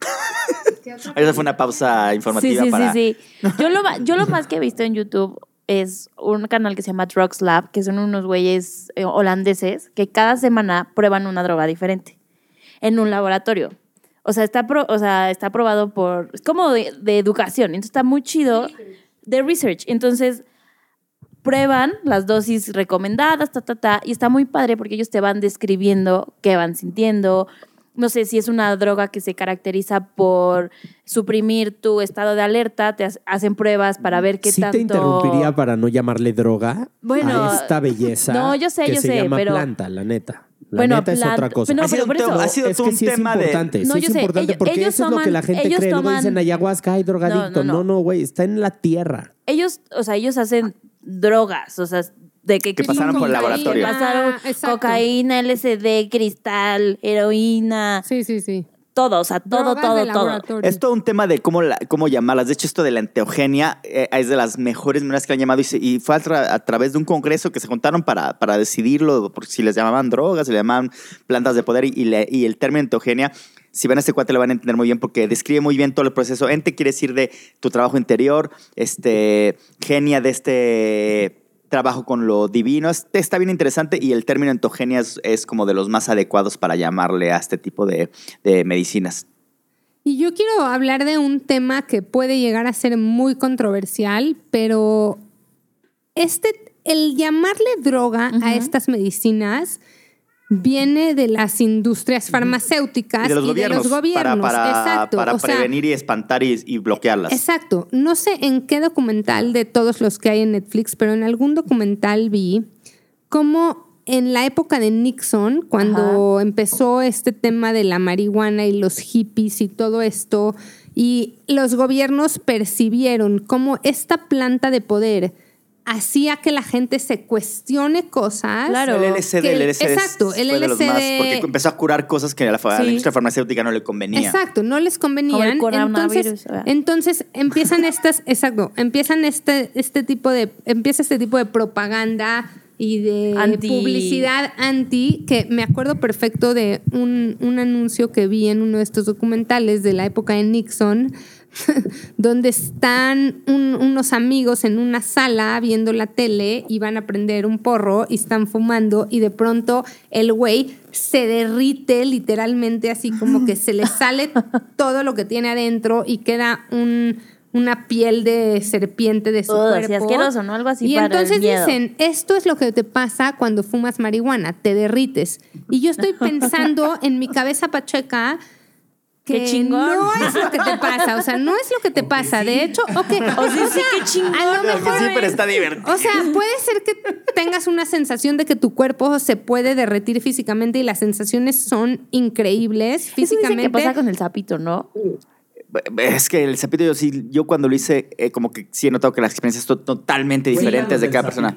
Esa fue una pausa Sí, informativa sí, para... sí, sí. Yo lo, yo lo más que he visto en YouTube es un canal que se llama Drugs Lab, que son unos güeyes eh, holandeses que cada semana prueban una droga diferente en un laboratorio. O sea, está, pro- o sea, está aprobado por... Es como de, de educación, entonces está muy chido de research. Entonces prueban las dosis recomendadas, ta, ta, ta, y está muy padre porque ellos te van describiendo qué van sintiendo. No sé si es una droga que se caracteriza por suprimir tu estado de alerta, te ha- hacen pruebas para ver qué sí tanto. te interrumpiría para no llamarle droga Bueno, a esta belleza no, yo sé, que yo se sé, llama pero- planta, la neta. La Bueno, neta es otra cosa. No, ha sido, pero por un, ha sido es que un sí es tema de... importante, No, sí yo es sé, importante ellos- porque ellos eso es lo que toman- la gente ellos cree. Toman- dicen ayahuasca, hay drogadicto. No, no, No, no. no, güey, está en la tierra. Ellos, o sea, ellos hacen drogas, o sea, de que, Que pasaron por el laboratorio. pasaron exacto. cocaína, LSD, cristal, heroína, Sí, sí, sí. todo, o sea, todo, Drogas todo, todo. Es todo un tema de cómo, la- cómo llamarlas. De hecho, esto de la enteogenia eh, es de las mejores maneras que han llamado y, se- y fue a, tra- a través de un congreso que se juntaron para, para decidirlo, por si les llamaban drogas, si le llamaban plantas de poder y, y le- y el término enteogenia. Si ven a este cuate lo van a entender muy bien porque describe muy bien todo el proceso. Ente quiere decir de tu trabajo interior, este, genia de este trabajo con lo divino. Este está bien interesante y el término entogenia es, es como de los más adecuados para llamarle a este tipo de, de medicinas. Y yo quiero hablar de un tema que puede llegar a ser muy controversial, pero este, el llamarle droga a estas medicinas viene de las industrias farmacéuticas Y de los gobiernos, los gobiernos. para, para, exacto. para O sea, prevenir y espantar y, y bloquearlas. Exacto. No sé en qué documental de todos los que hay en Netflix, pero en algún documental vi cómo en la época de Nixon, cuando empezó este tema de la marihuana y los hippies y todo esto, y los gobiernos percibieron cómo esta planta de poder hacía que la gente se cuestione cosas. Claro. El LSD, el el- LSD exacto, el LSD porque empezó a curar cosas que a la, a la Sí. industria farmacéutica no le convenía. Exacto, no les Como convenían. el coronavirus, Entonces, entonces empiezan estas, exacto, empiezan este, este tipo de, empieza este tipo de propaganda y de Anti. publicidad anti, que me acuerdo perfecto de un, un anuncio que vi en uno de estos documentales de la época de Nixon, donde están un- unos amigos en una sala viendo la tele y van a prender un porro y están fumando y de pronto el güey se derrite literalmente así como que se le sale todo lo que tiene adentro y queda un, una piel de serpiente de su Ugh, cuerpo. así asqueroso, ¿no? Algo así Y para el entonces miedo. dicen, esto es lo que te pasa cuando fumas marihuana, te derrites. Y yo estoy pensando en mi cabeza pacheca que Qué chingón. no es lo que te pasa, o sea, no es lo que te pasa. De hecho, ok, O sí, sí, qué chingón. a lo mejor sí, pero está divertido. o sea, puede ser que tengas una sensación de que tu cuerpo se puede derretir físicamente y las sensaciones son increíbles físicamente. que pasa con el sapito, ¿no? Es que el sapito yo sí, yo cuando lo hice, eh, como que sí he notado que las experiencias son totalmente diferentes de cada persona.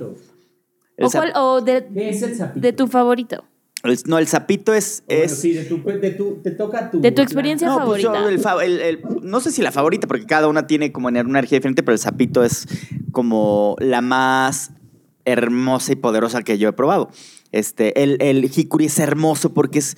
¿O, cuál- o de, ¿Qué es el sapito? de tu favorito? El- no, el sapito es... Bueno, es sí, de tu, de tu- te toca tu... De tu experiencia No, pues yo, favorita. el fa- el- el- no sé si la favorita, porque cada una tiene como una energía diferente, pero el sapito es como la más hermosa y poderosa que yo he probado. Este, el, el jicuri es hermoso porque es...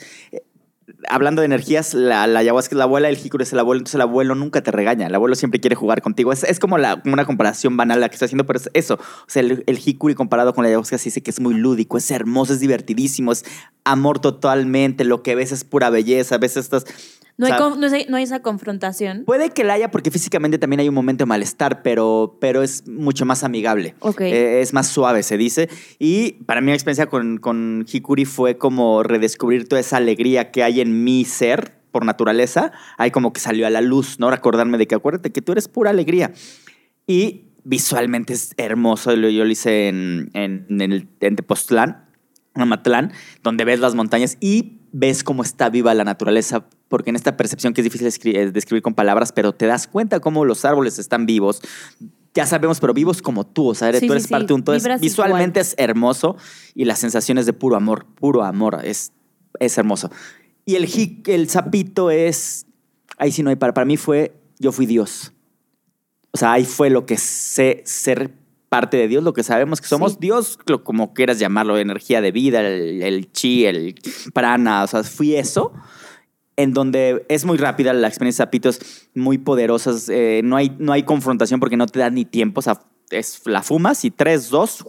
hablando de energías, la, la ayahuasca es la abuela, el jícaro es el abuelo, entonces el abuelo nunca te regaña, el abuelo siempre quiere jugar contigo. Es, es como, una comparación banal la que estoy haciendo, pero es eso. O sea, el, el jícuri comparado con la ayahuasca se dice que es muy lúdico, es hermoso, es divertidísimo, es amor totalmente, lo que ves es pura belleza, ves estas... No, o hay, sea, con- no, hay, no hay esa confrontación. Puede que la haya porque físicamente también hay un momento de malestar, pero, pero es mucho más amigable. Eh, es más suave, se dice. Y para mí la experiencia con, con Hikuri fue como redescubrir toda esa alegría que hay en mi ser por naturaleza. Ahí como que salió a la luz, ¿no? Recordarme de que acuérdate que tú eres pura alegría. Y visualmente es hermoso. Yo lo hice en, en, en el, en Tepoztlán, en Amatlán, donde ves las montañas y ves cómo está viva la naturaleza, porque en esta percepción que es difícil eh, describir con palabras, pero te das cuenta cómo los árboles están vivos. Ya sabemos, pero vivos como tú, o sea, Sí, tú eres sí. parte de un todo. Visualmente igual. es hermoso y las sensaciones de puro amor, puro amor, es, es hermoso. Y el, el sapito es, ahí sí no hay para, para mí fue, yo fui Dios. O sea, ahí fue lo que sé ser parte de Dios, lo que sabemos que somos Sí. Dios, como quieras llamarlo, energía de vida, el, el chi, el prana, o sea, fui eso, en donde es muy rápida la experiencia de zapitos, muy poderosas, eh, no, hay, no hay confrontación porque no te da ni tiempo, o sea, es, la fumas y tres, dos,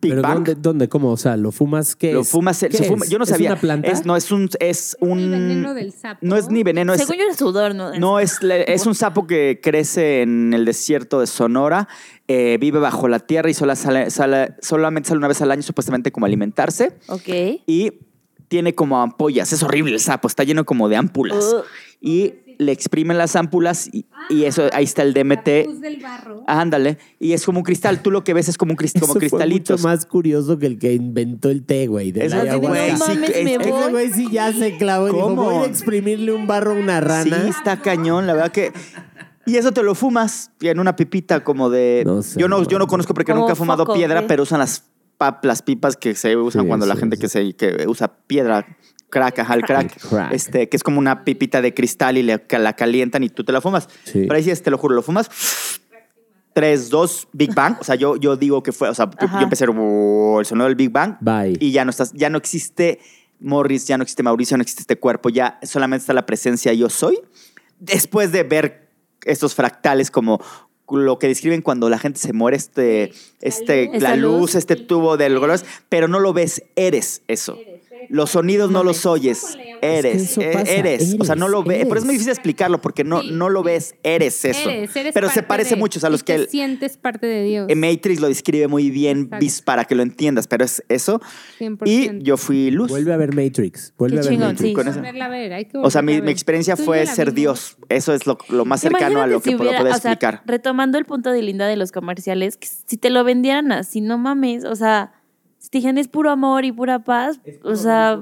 Big ¿Pero Bang. dónde, dónde? ¿Cómo? O sea, ¿lo fumas qué Lo es? fumas, se ¿Qué fuma- es? yo no ¿Es sabía. una planta? Es, no, es un, es un. el veneno del sapo. No es ni veneno, es, Según yo era sudor, ¿no? no, es, es un sapo que crece en el desierto de Sonora, eh, vive bajo la tierra y sola sale- sale- solamente sale una vez al año supuestamente como alimentarse Ok. y tiene como ampollas. Es horrible el sapo, está lleno como de ámpulas. Y le exprimen las ámpulas y, y eso, ahí está el La DMT. luz del barro. Ándale, y es como un cristal. Tú lo que ves es como un cristal, como Eso fue cristalitos. mucho más curioso que el que inventó el té, güey. de Eso la güey, no mames, me Ese güey sí ya se clavó y dijo, ¿Cómo? voy a exprimirle un barro a una rana. Sí, está cañón, la verdad que. Y eso te lo fumas en una pipita como de. No sé, yo, no, yo no no. conozco porque nunca he fumado foco, piedra, pero usan las, pap- las pipas que se usan Sí, cuando la gente sí. que, se, que usa piedra, crack, ajá, el crack, Crack. Este, que es como una pipita de cristal y le- que la calientan y tú te la fumas. Sí. Pero ahí sí, te lo juro, lo fumas. 3, 2, Big Bang. O sea, yo, yo digo que fue, o sea, yo, yo empecé "Oh", el sonido del Big Bang. Bye. Y ya no estás, ya no existe Morris, ya no existe Mauricio, no existe este cuerpo, ya solamente está la presencia yo soy. Después de ver estos fractales como lo que describen cuando la gente se muere, este, este, la luz, luz. este tubo del color, pero no lo ves, eres eso. Los sonidos no los oyes, eres, eh, eres, O sea, no lo ves, pero es muy difícil explicarlo porque no, Sí, no lo ves, eres eso. Eres, eres pero se parece de- mucho a los y que te el- sientes parte de Dios. Matrix lo describe muy bien bis- para que lo entiendas, pero es eso. 100%. Y yo fui luz. Vuelve a ver Matrix. Vuelve Qué a ver chingón, Matrix. sí. con eso. Volverla a ver, hay que O sea, mi, mi experiencia fue ser. Dios. Eso es lo, lo más cercano a lo que si puedo, o sea, explicar. retomando el punto de Linda de los comerciales, que si te lo vendieran así, no mames, o sea, si te dijeran es puro amor y pura paz, o sea,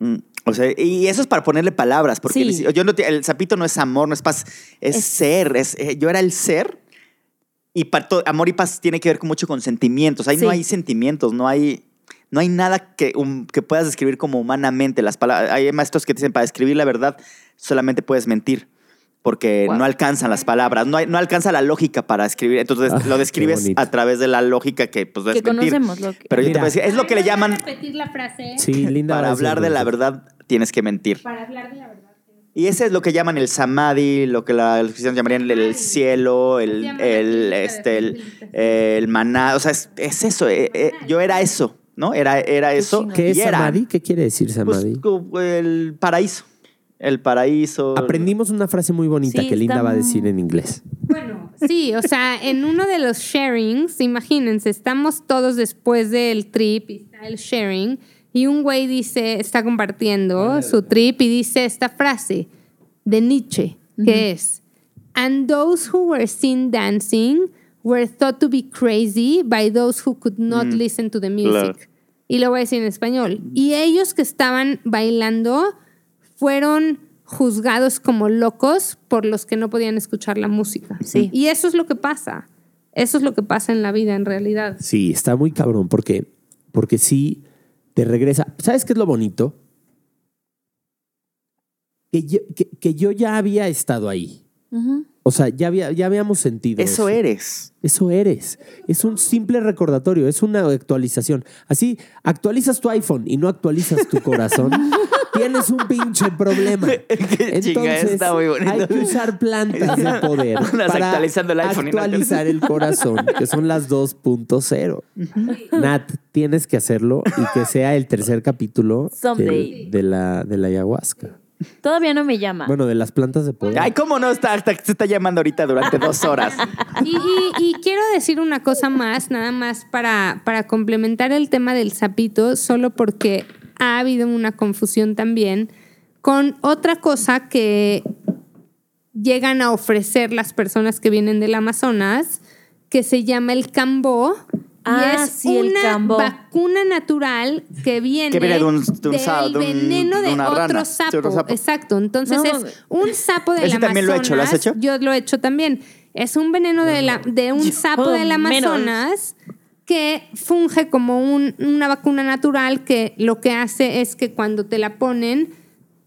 Mm, O sea, y eso es para ponerle palabras, porque Sí. el, yo no el sapito no es amor, no es paz, es, Es- ser. Es, eh, yo era el ser. Y pa- to- amor y paz tiene que ver con mucho con sentimientos. Ahí no hay sentimientos, no hay, no hay nada que, um, que puedas describir como humanamente. Las palabras, hay maestros que te dicen, para describir la verdad solamente puedes mentir. Porque Wow. no alcanzan las palabras, no, hay- no alcanza la lógica para escribir. Entonces Ah, lo describes a través de la lógica que pues que mentir. conocemos lo que... Pero yo te Mira. puedo decir, es lo que le llaman, repetir la frase Sí, linda. para a hablar de la verdad tienes que mentir. para hablar de la verdad. Y ese es lo que llaman el samadhi, lo que la- los cristianos llamarían el, el cielo, el, el, este, el, el maná. O sea, es, es eso. eh, eh, yo era eso, ¿no? Era, era eso. ¿Qué es y era, Samadhi? ¿Qué quiere decir pues, Samadhi? como el paraíso. El paraíso. Aprendimos una frase muy bonita Sí, que Linda va a decir en inglés. Bueno, sí, o sea, en uno de los sharings, imagínense, estamos todos después del trip y está el sharing y un güey dice, está compartiendo su trip y dice esta frase de Nietzsche, que es, and those who were seen dancing were thought to be crazy by those who could not listen to the music. claro. Y lo voy a decir en español. Y ellos que estaban bailando fueron juzgados como locos por los que no podían escuchar la música. Sí. Y eso es lo que pasa. Eso es lo que pasa en la vida en realidad. Sí, está muy cabrón porque, porque sí te regresa. ¿Sabes qué es lo bonito? Que yo, que, que yo ya había estado ahí. Ujú. O sea, ya, había, ya habíamos sentido eso. Eso eres. Eso eres. Es un simple recordatorio, es una actualización. Así, actualizas tu iPhone y no actualizas tu corazón. tienes un pinche problema. Chinga, Entonces, está muy bonito. hay que usar plantas de poder para actualizando el iPhone actualizar el corazón, que son las 2.0. Nat, tienes que hacerlo y que sea el tercer capítulo de, la, de la ayahuasca. Todavía no me llama. Bueno, de las plantas de poder. Ay, ¿cómo no? Está, está- se está llamando ahorita durante dos horas. Y, y- y quiero decir una cosa más, nada más para, para complementar el tema del sapito, solo porque ha habido una confusión también con otra cosa que llegan a ofrecer las personas que vienen del Amazonas, que se llama el cambó. Ah, y es sí, el una cambó. vacuna natural que viene, Que viene de un- de un del sa- de un- veneno de, de una otro, rana, de sapo. otro sapo. Exacto. Entonces No, es un sapo del Amazonas. también lo he hecho, ¿lo has hecho? Yo lo he hecho también. Es un veneno de, la, de un sapo del menos. Que funge como un- una vacuna natural que lo que hace es que cuando te la ponen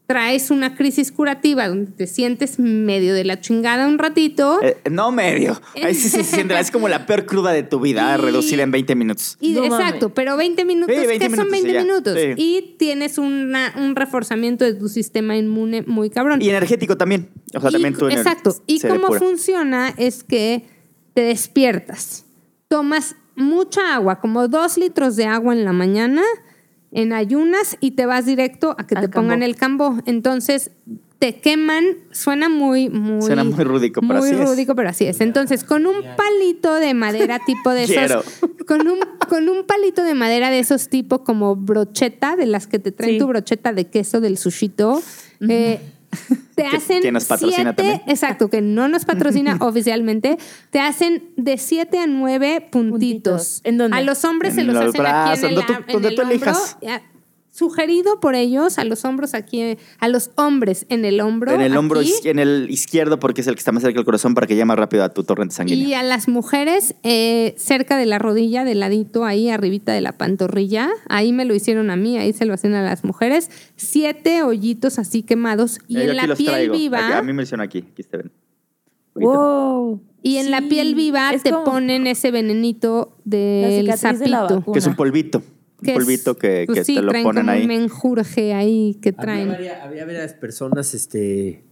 traes una crisis curativa donde te sientes medio de la chingada un ratito Eh, no medio. Ahí sí se siente. Es como la peor cruda de tu vida, Y- reducida en 20 minutos. y No exacto, pero 20 minutos, Sí, 20 ¿qué son minutos 20 y ya. minutos? Sí. Y tienes una- un reforzamiento de tu sistema inmune muy cabrón. Y energético también. O sea, Y- también tú ener- Exacto. Y cómo funciona es que te despiertas, tomas mucha agua, como dos litros de agua en la mañana, en ayunas, y te vas directo a que Al te pongan cambó. el cambó. Entonces te queman, suena muy, muy. Suena muy rúdico, pero muy así es. rúdico, pero así es. Entonces, con un palito de madera tipo de esos. Con un, con un palito de madera de esos tipo como brocheta, de las que te traen Sí. tu brocheta de queso del sushito. eh, te hacen que nos patrocina siete- también. exacto, que no nos patrocina oficialmente, te hacen de 7 a 9 puntitos. Puntitos. ¿En dónde? A los hombres se En los los hacen aquí brazos, en el, donde tú- en donde el tú hombro. elijas. Sugerido por ellos a los hombros aquí, a los hombres en el hombro. En el hombro, aquí. en el izquierdo, porque es el que está más cerca del corazón para que llegue más rápido a tu torrente sanguíneo. Y a las mujeres eh, cerca de la rodilla, del ladito ahí, arribita de la pantorrilla. Ahí me lo hicieron a mí, ahí se lo hacen a las mujeres. Siete hoyitos así quemados. Y Eh, en la piel traigo. viva. Aquí- a mí me lo hicieron aquí. Aquí se ven. Wow. Y en la piel viva te ponen ese venenito del de sapito. Que es un polvito. Un polvito que, pues que sí, te lo traen ponen como ahí. un menjurje ahí que Había, traen. había varias personas, este.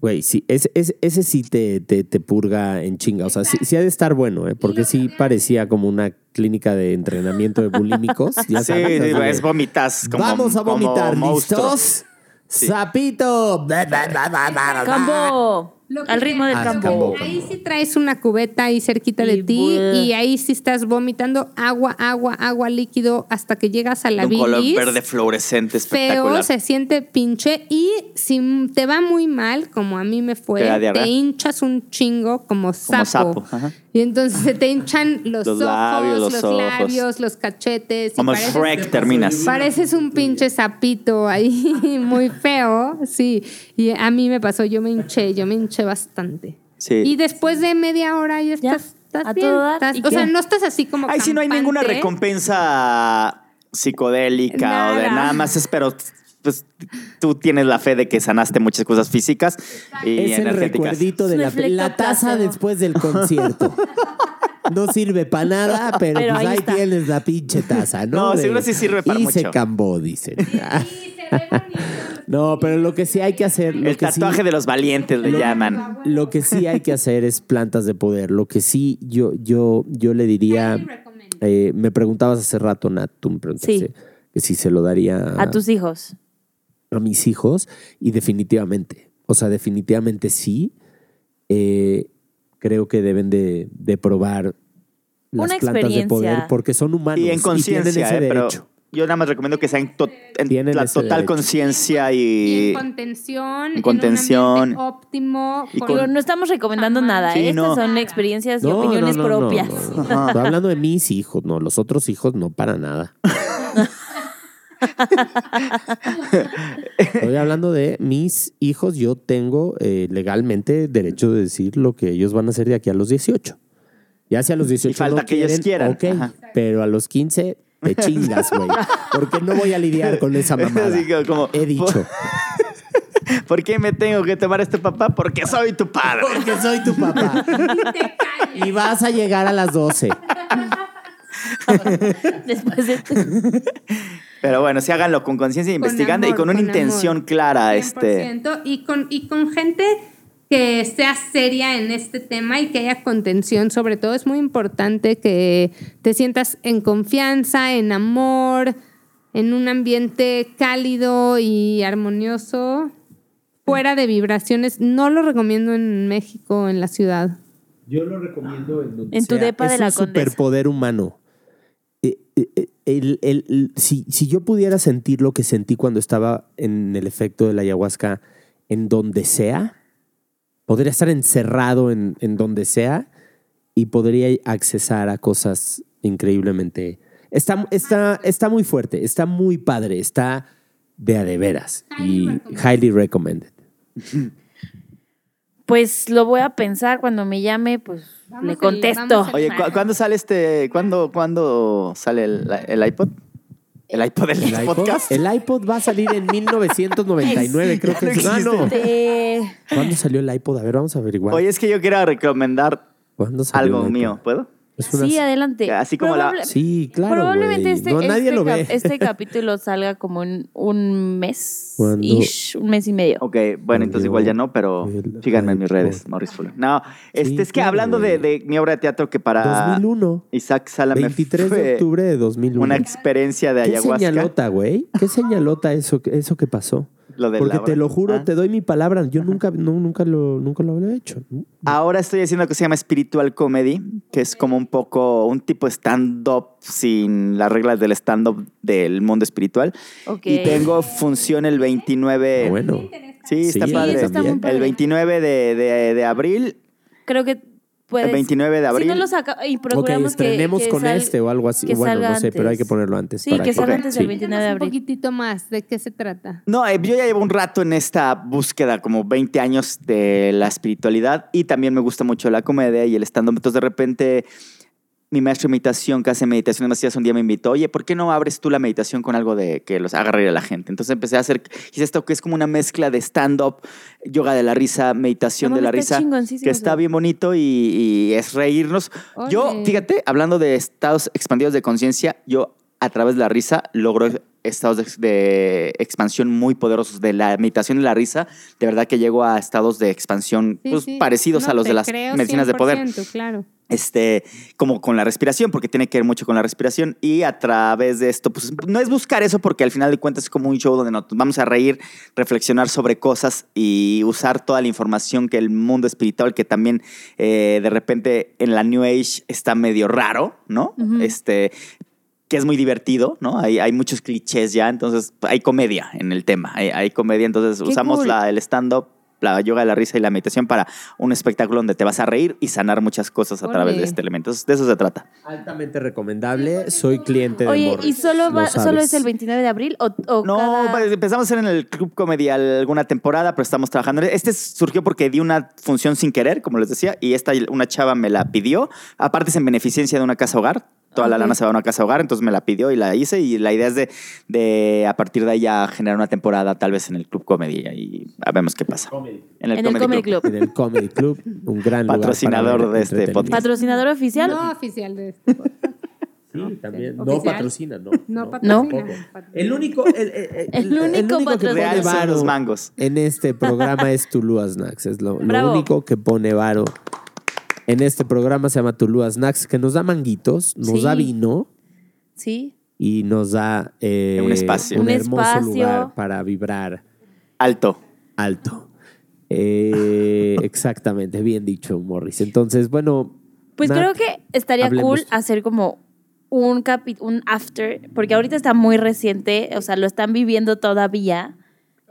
Güey, sí, ese, ese, ese sí te, te, te purga en chinga. O sea, sí, sí ha de estar bueno, ¿eh? Porque sí parecía como una clínica de entrenamiento de bulímicos. Ya Sí, sabes, es vomitas. Como, Vamos a vomitar. ¿listos? ¡Sapito! Cambo. Lo que Al ritmo del cambo. Ahí sí traes una cubeta ahí cerquita de Y ti bueh. y ahí sí estás vomitando agua, agua, agua líquido hasta que llegas a la De un color bilis. verde fluorescente Feo, espectacular. se siente pinche y si te va muy mal, como a mí me fue, Te hinchas un chingo como sapo. sapo, ajá. Y entonces se te hinchan los, Los ojos, labios, los los, ojos. labios, los cachetes. y Como pareces- Shrek terminas. Pareces un pinche sapito ahí, muy feo, sí. Y a mí me pasó, yo me hinché, yo me hinché bastante. Sí. Y después de media hora ya Ya, estás, estás a bien. estás- ¿Y o sea, no estás así como Ay, sí, no hay ninguna recompensa psicodélica o de Nada. nada más, es, pero pues tú tienes la fe de que sanaste muchas cosas físicas y Es el recuerdito de la, taza después del concierto. No sirve para nada, pero, Pero pues ahí tienes la pinche taza, ¿no? No, De- seguro sí sirve para y se mucho. cambó, dicen. Sí, se ve bonito. No, pero lo que sí hay que hacer. Lo El que sí- tatuaje de los valientes le lo- llaman. Lo que sí hay que hacer es plantas de poder. Lo que sí yo, yo, yo le diría. Eh, me preguntabas hace rato, Nat, tú me preguntaste Sí. que si se lo daría A tus hijos. A mis hijos y definitivamente, o sea, definitivamente sí. Eh, creo que deben de, de probar las Una plantas de poder porque son humanos Y en tienen conciencia, ese eh, pero derecho. yo nada más recomiendo que sea en, to- en Tienen la total conciencia Y y... en contención, en contención. en un ambiente óptimo. Y con- con- Digo, no estamos recomendando Jamás. nada. Sí, ¿eh? Estas no. son experiencias y No, opiniones no, no, no, propias. no, no. Estoy hablando de mis hijos, no, los otros hijos no para nada. Estoy hablando de mis hijos. Yo tengo eh, legalmente derecho de decir lo que ellos van a hacer de aquí a los 18. Ya si a los 18 Y falta no que ellos quieran. ok, Ajá. pero a los 15 te chingas, güey. Porque no voy a lidiar con esa mamada. Así que como- He dicho. ¿Por qué me tengo que tomar este papá? Porque soy tu padre. Porque soy tu papá. Y vas a llegar a las 12. Después de Pero bueno, sí háganlo con conciencia, Con investigando y con una con intención amor. clara. Este, 100%, y con, y con gente que sea seria en este tema y que haya contención, sobre todo es muy importante que te sientas en confianza, en amor, en un ambiente cálido y armonioso, fuera de vibraciones. No lo recomiendo en México, en la ciudad. Yo lo recomiendo en donde En tu sea. depa es de la un Condesa. superpoder humano. Eh, eh, eh, el- el- el- si, si yo pudiera sentir lo que sentí cuando estaba en el efecto de la ayahuasca en donde sea, podría estar encerrado en, en donde sea y podría accesar a cosas increíblemente... Está, está, está muy fuerte, está muy padre, está de a de veras y highly recommended. Pues lo voy a pensar cuando me llame, pues Vamos le contesto. el- Oye, ¿cu- ¿cuándo sale este? ¿Cuándo, cuándo sale el, el iPod? El iPod del El iPod, podcast. el iPod va a salir en 1999, creo que es. Ah, no. De- ¿Cuándo salió el iPod? A ver, vamos a averiguar. Oye, es que yo quiero recomendar ¿Cuándo salió el algo iPod? mío, ¿puedo? Sí, adelante. Así como la- Probable- Sí, claro. Probablemente este, No, nadie este lo cap- ve. este capítulo salga como en un mes. Ish, un mes y medio. Ok, bueno, entonces igual ya no, pero síganme en mis redes, Maurice Fuller. No, este, Sí, es que claro, hablando de, de mi obra de teatro que para 2001. Isaac Salame 23 fue de octubre de 2001. una experiencia de ¿Qué ayahuasca. señalota, güey? ¿Qué señalota eso, eso que pasó? Lo de Porque te lo juro, Ah. te doy mi palabra. Yo nunca, no, nunca, lo, nunca lo había hecho. Ahora estoy haciendo lo que se llama spiritual comedy, que es como un poco un tipo de stand-up sin las reglas del stand-up del mundo espiritual. Ok. Y tengo función el 29. Ah, bueno. Sí, está Sí, padre. está. El 29 de, de- de abril. Creo que puedes. El 29 de abril. Si no lo saca y Ok, procuramos que- estrenemos que con sal- este o algo así. que Bueno, no sé, pero hay que ponerlo antes. Sí, para que salga antes sí. del 29 de un abril. poquitito más de qué se trata. No, eh, yo ya llevo un rato en esta búsqueda, como 20 años de la espiritualidad y también me gusta mucho la comedia y el stand-up. Entonces, de repente, mi maestro de meditación, que hace meditaciones masivas, un día me invitó, oye, ¿por qué no abres tú la meditación con algo de que los haga reír a la gente? Entonces empecé a hacer, hice esto que es como una mezcla de stand-up, yoga de la risa, meditación No de la risa, que está bien bonito y, y es reírnos. Yo, fíjate, hablando de estados expandidos de conciencia, yo a través de la risa logro estados de, de expansión muy poderosos de la meditación y la risa. De verdad que llego a estados de expansión Sí, pues, sí. parecidos No, a los de las medicinas de poder 100%, Claro. este, como con la respiración, porque tiene que ver mucho con la respiración. Y a través de esto, pues no es buscar eso, porque al final de cuentas es como un show donde nos vamos a reír, reflexionar sobre cosas y usar toda la información que el mundo espiritual, que también eh, de repente en la New Age está medio raro, ¿no? Este que es muy divertido, ¿no? Hay, hay muchos clichés ya, entonces hay comedia en el tema, hay, hay comedia, entonces Qué usamos cool. la, el stand-up, la yoga de la risa y la meditación para un espectáculo donde te vas a reír y sanar muchas cosas a través de este elemento. Entonces, de eso se trata. Altamente recomendable. Soy cliente de Oye, Morris, ¿y solo, va, solo es el 29 de abril? ¿O, o No, cada- pues, empezamos a hacer en el Club Comedy alguna temporada, pero estamos trabajando. Este surgió porque di una función sin querer, como les decía, y esta una chava me la pidió. Aparte es en beneficencia de una casa hogar. Toda la lana se va a una casa hogar, entonces me la pidió y la hice. Y la idea es de, de a partir de ahí ya generar una temporada tal vez en el Club Comedy y vemos qué pasa. En en el Comedy Club? En el Comedy Club, un gran lugar Patrocinador de este podcast. ¿Patrocinador oficial? No oficial de este podcast. Sí, también. No patrocina, no. No No. patrocina. El único, el, el- El único que patrocinador. pone varo los mangos. En este programa es Tulúa Snacks. Es lo, único que pone varo. En este programa se llama Tulúa Snacks, que nos da manguitos, nos Sí. da vino Sí. y nos da eh, Un espacio. un Un hermoso espacio. lugar para vibrar Alto. alto. Eh, exactamente, bien dicho, Morris. Entonces, bueno. Pues Nat, creo que estaría hablemos. cool hacer como un capi un after, porque ahorita está muy reciente, o sea, lo están viviendo todavía.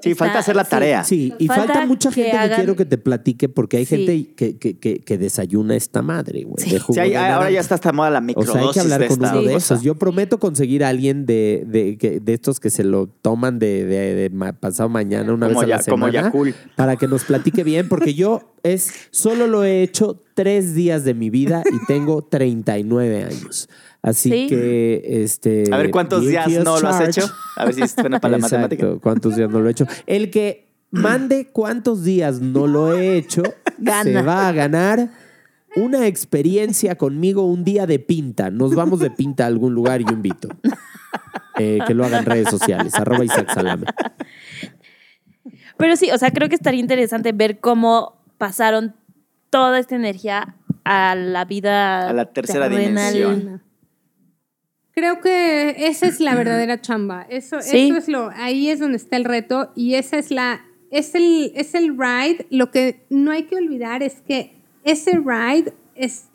Sí, Está- falta hacer la tarea. Sí, y falta, Falta mucha gente que hagan- quiero que te platique porque hay Sí. gente que, que, que, que desayuna esta madre, güey. de jugo Sí, hay- de ahora ya está hasta moda la O microdosis sea, hay que hablar con uno de esos. Yo prometo conseguir a alguien de, de, que- de estos que se lo toman de, de- de ma- pasado mañana, una Como vez a la ya- como semana, Yakult. para que nos platique bien, porque yo es solo lo he hecho tres días de mi vida y tengo 39 años. Así Sí. que, este... A ver cuántos días no lo has hecho. A ver si suena para la Exacto, matemática. ¿Cuántos días no lo he hecho? El que mande cuántos días no lo he hecho, Gana. se va a ganar una experiencia conmigo un día de pinta. Nos vamos de pinta a algún lugar y yo invito. eh, que lo hagan en redes sociales, arroba Isaac Salame. Pero sí, o sea, creo que estaría interesante ver cómo pasaron toda esta energía a la vida A la tercera terrenal. dimensión. Creo que esa es la verdadera chamba. Eso, Sí. eso es lo, ahí es donde está el reto y esa es la, es el, es el ride. Lo que no hay que olvidar es que ese ride es,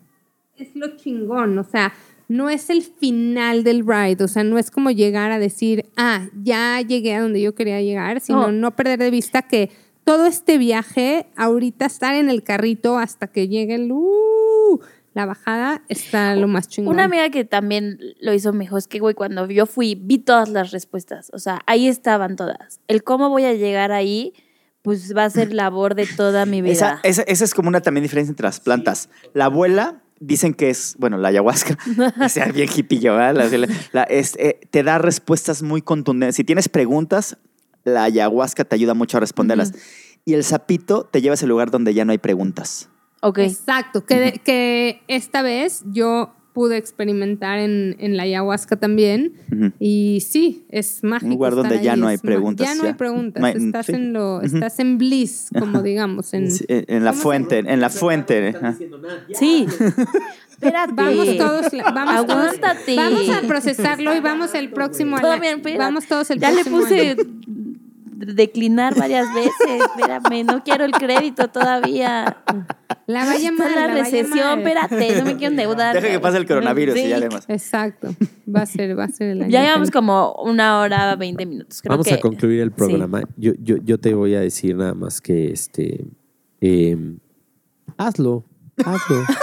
es lo chingón. O sea, no es el final del ride. O sea, no es como llegar a decir, ah, ya llegué a donde yo quería llegar, sino No. no perder de vista que todo este viaje, ahorita estar en el carrito hasta que llegue el, uh, la bajada, está lo más chingón. Una amiga que también lo hizo mejor es que, güey, cuando yo fui, vi todas las respuestas. O sea, ahí estaban todas. El cómo voy a llegar ahí, pues va a ser labor de toda mi vida. Esa, esa, esa es como una también diferencia entre las plantas. La abuela dicen que es, bueno, la ayahuasca, sea, bien hippillo, ¿verdad? La- la- es, eh, te da respuestas muy contundentes. Si tienes preguntas, la ayahuasca te ayuda mucho a responderlas. Y el sapito te lleva a ese lugar donde ya no hay preguntas. Ok. Exacto, que, de- que esta vez yo pude experimentar en, en la ayahuasca también y sí, es mágico. Un lugar estar donde ya ahí, no hay es preguntas, Ya no ya. hay preguntas, No hay- estás, sí. en lo, estás en bliss, como digamos. En, Sí, En, en la ¿Cómo se fuente, en la fuente. Sí. Espérate. Vamos todos, vamos todos, Aguántate. vamos a procesarlo y vamos el próximo a la- vamos todos el Ya le próximo puse año. Declinar varias veces. Espérame, no quiero el crédito todavía. La va a llamar, Está la recesión, llamar. espérate, no me quiero endeudar. Deja que pase el coronavirus y ya vemos. Exacto, va a ser, va a ser el año. Ya llevamos como una hora, 20 minutos. Creo Vamos que, a concluir el programa. Yo, yo, yo te voy a decir nada más que este. eh, hazlo. Hazlo.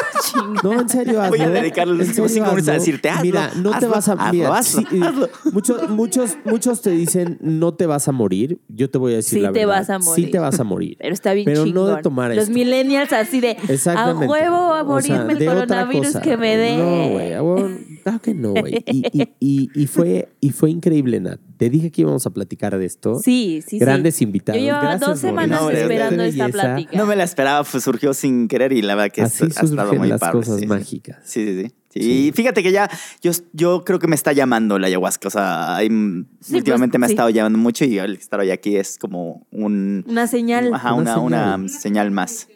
No, en serio, hazlo. Voy a dedicar los En últimos cinco minutos a decirte, hazlo, Mira, no te hazlo, vas a. hazlo, mira, hazlo, sí, eh, Muchos, muchos, muchos te dicen, no te vas a morir. Yo te voy a decir Sí la te verdad. vas a morir. Sí te vas a morir. Pero está bien Pero chingón. no de tomar Los esto. millennials así de a huevo a O sea, morirme el coronavirus que me dé. No, güey. Claro que no, güey. Y, y, y, y fue, y fue increíble, Nat. Te dije que íbamos a platicar de esto. Sí, sí, sí. Grandes invitados. Yo llevaba Gracias, dos semanas Mauricio. esperando esta belleza. plática. No me la esperaba, pues surgió sin querer y la verdad que Así es- ha estado muy las padre. cosas sí, sí. mágicas. Sí, sí, sí. Sí, Y fíjate que ya, yo, yo creo que me está llamando la ayahuasca. O sea, hay- Sí, últimamente pues, me ha sí. estado llamando mucho y el estar hoy aquí es como un. Una señal. Ajá, Una una, una señal más.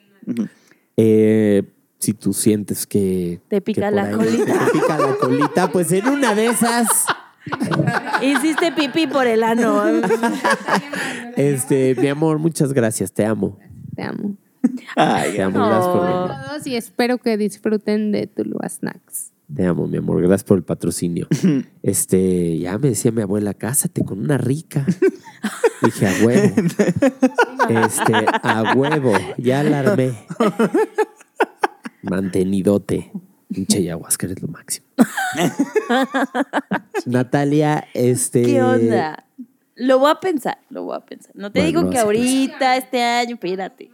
Eh, si tú sientes que Te pica que la colita. Te pica la colita, pues en una de esas, Hiciste pipí por el ano. este, mi amor, muchas gracias, te amo. Te amo. Ay, Te amo, gracias por. Todos y espero que disfruten de Tulua Snacks. Te amo, mi amor, gracias por el patrocinio. Este, ya me decía mi abuela, cásate con una rica. Dije, a huevo. Este, a huevo, ya la armé. Mantenidote. Pinche ayahuasca, eres lo máximo. Natalia, este. ¿Qué onda? Lo voy a pensar, lo voy a pensar. No te Bueno, digo que ahorita, este año, espérate.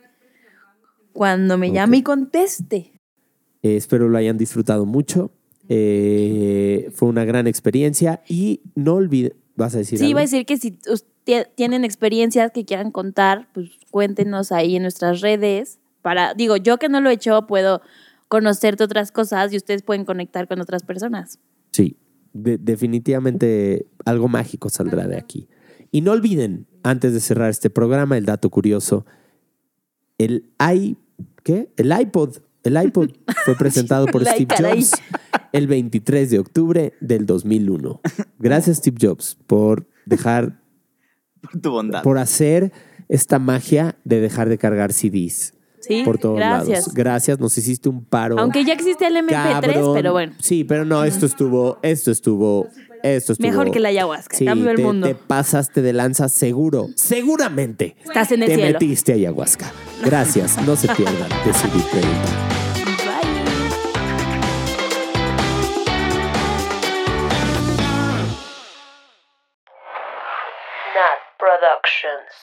Cuando me llame y conteste. Eh, espero lo hayan disfrutado mucho. Eh, fue una gran experiencia y no olviden, vas a decir Sí, algo? iba a decir que si usted- tienen experiencias que quieran contar, pues cuéntenos ahí en nuestras redes. Para, digo, yo que no lo he hecho, puedo conocerte otras cosas y ustedes pueden conectar con otras personas. Sí, de- definitivamente algo mágico saldrá de aquí. Y no olviden, antes de cerrar este programa, el dato curioso, el i, ¿qué? El iPod, el iPod fue presentado por Steve. Jobs el 23 de octubre del 2001. Gracias Steve Jobs por dejar, por tu bondad. por hacer esta magia de dejar de cargar CDs Sí, por todos gracias. lados. Gracias, nos hiciste un paro. Aunque ya existe el MP3, Cabrón. pero bueno, Sí, pero no, esto estuvo, esto estuvo, esto estuvo. mejor que la ayahuasca. Sí, Cambió el te, mundo. te pasaste de lanza seguro, seguramente. Estás en el te cielo. metiste a ayahuasca. Gracias, no se pierdan de subir pregunta. Bye. Nat Productions.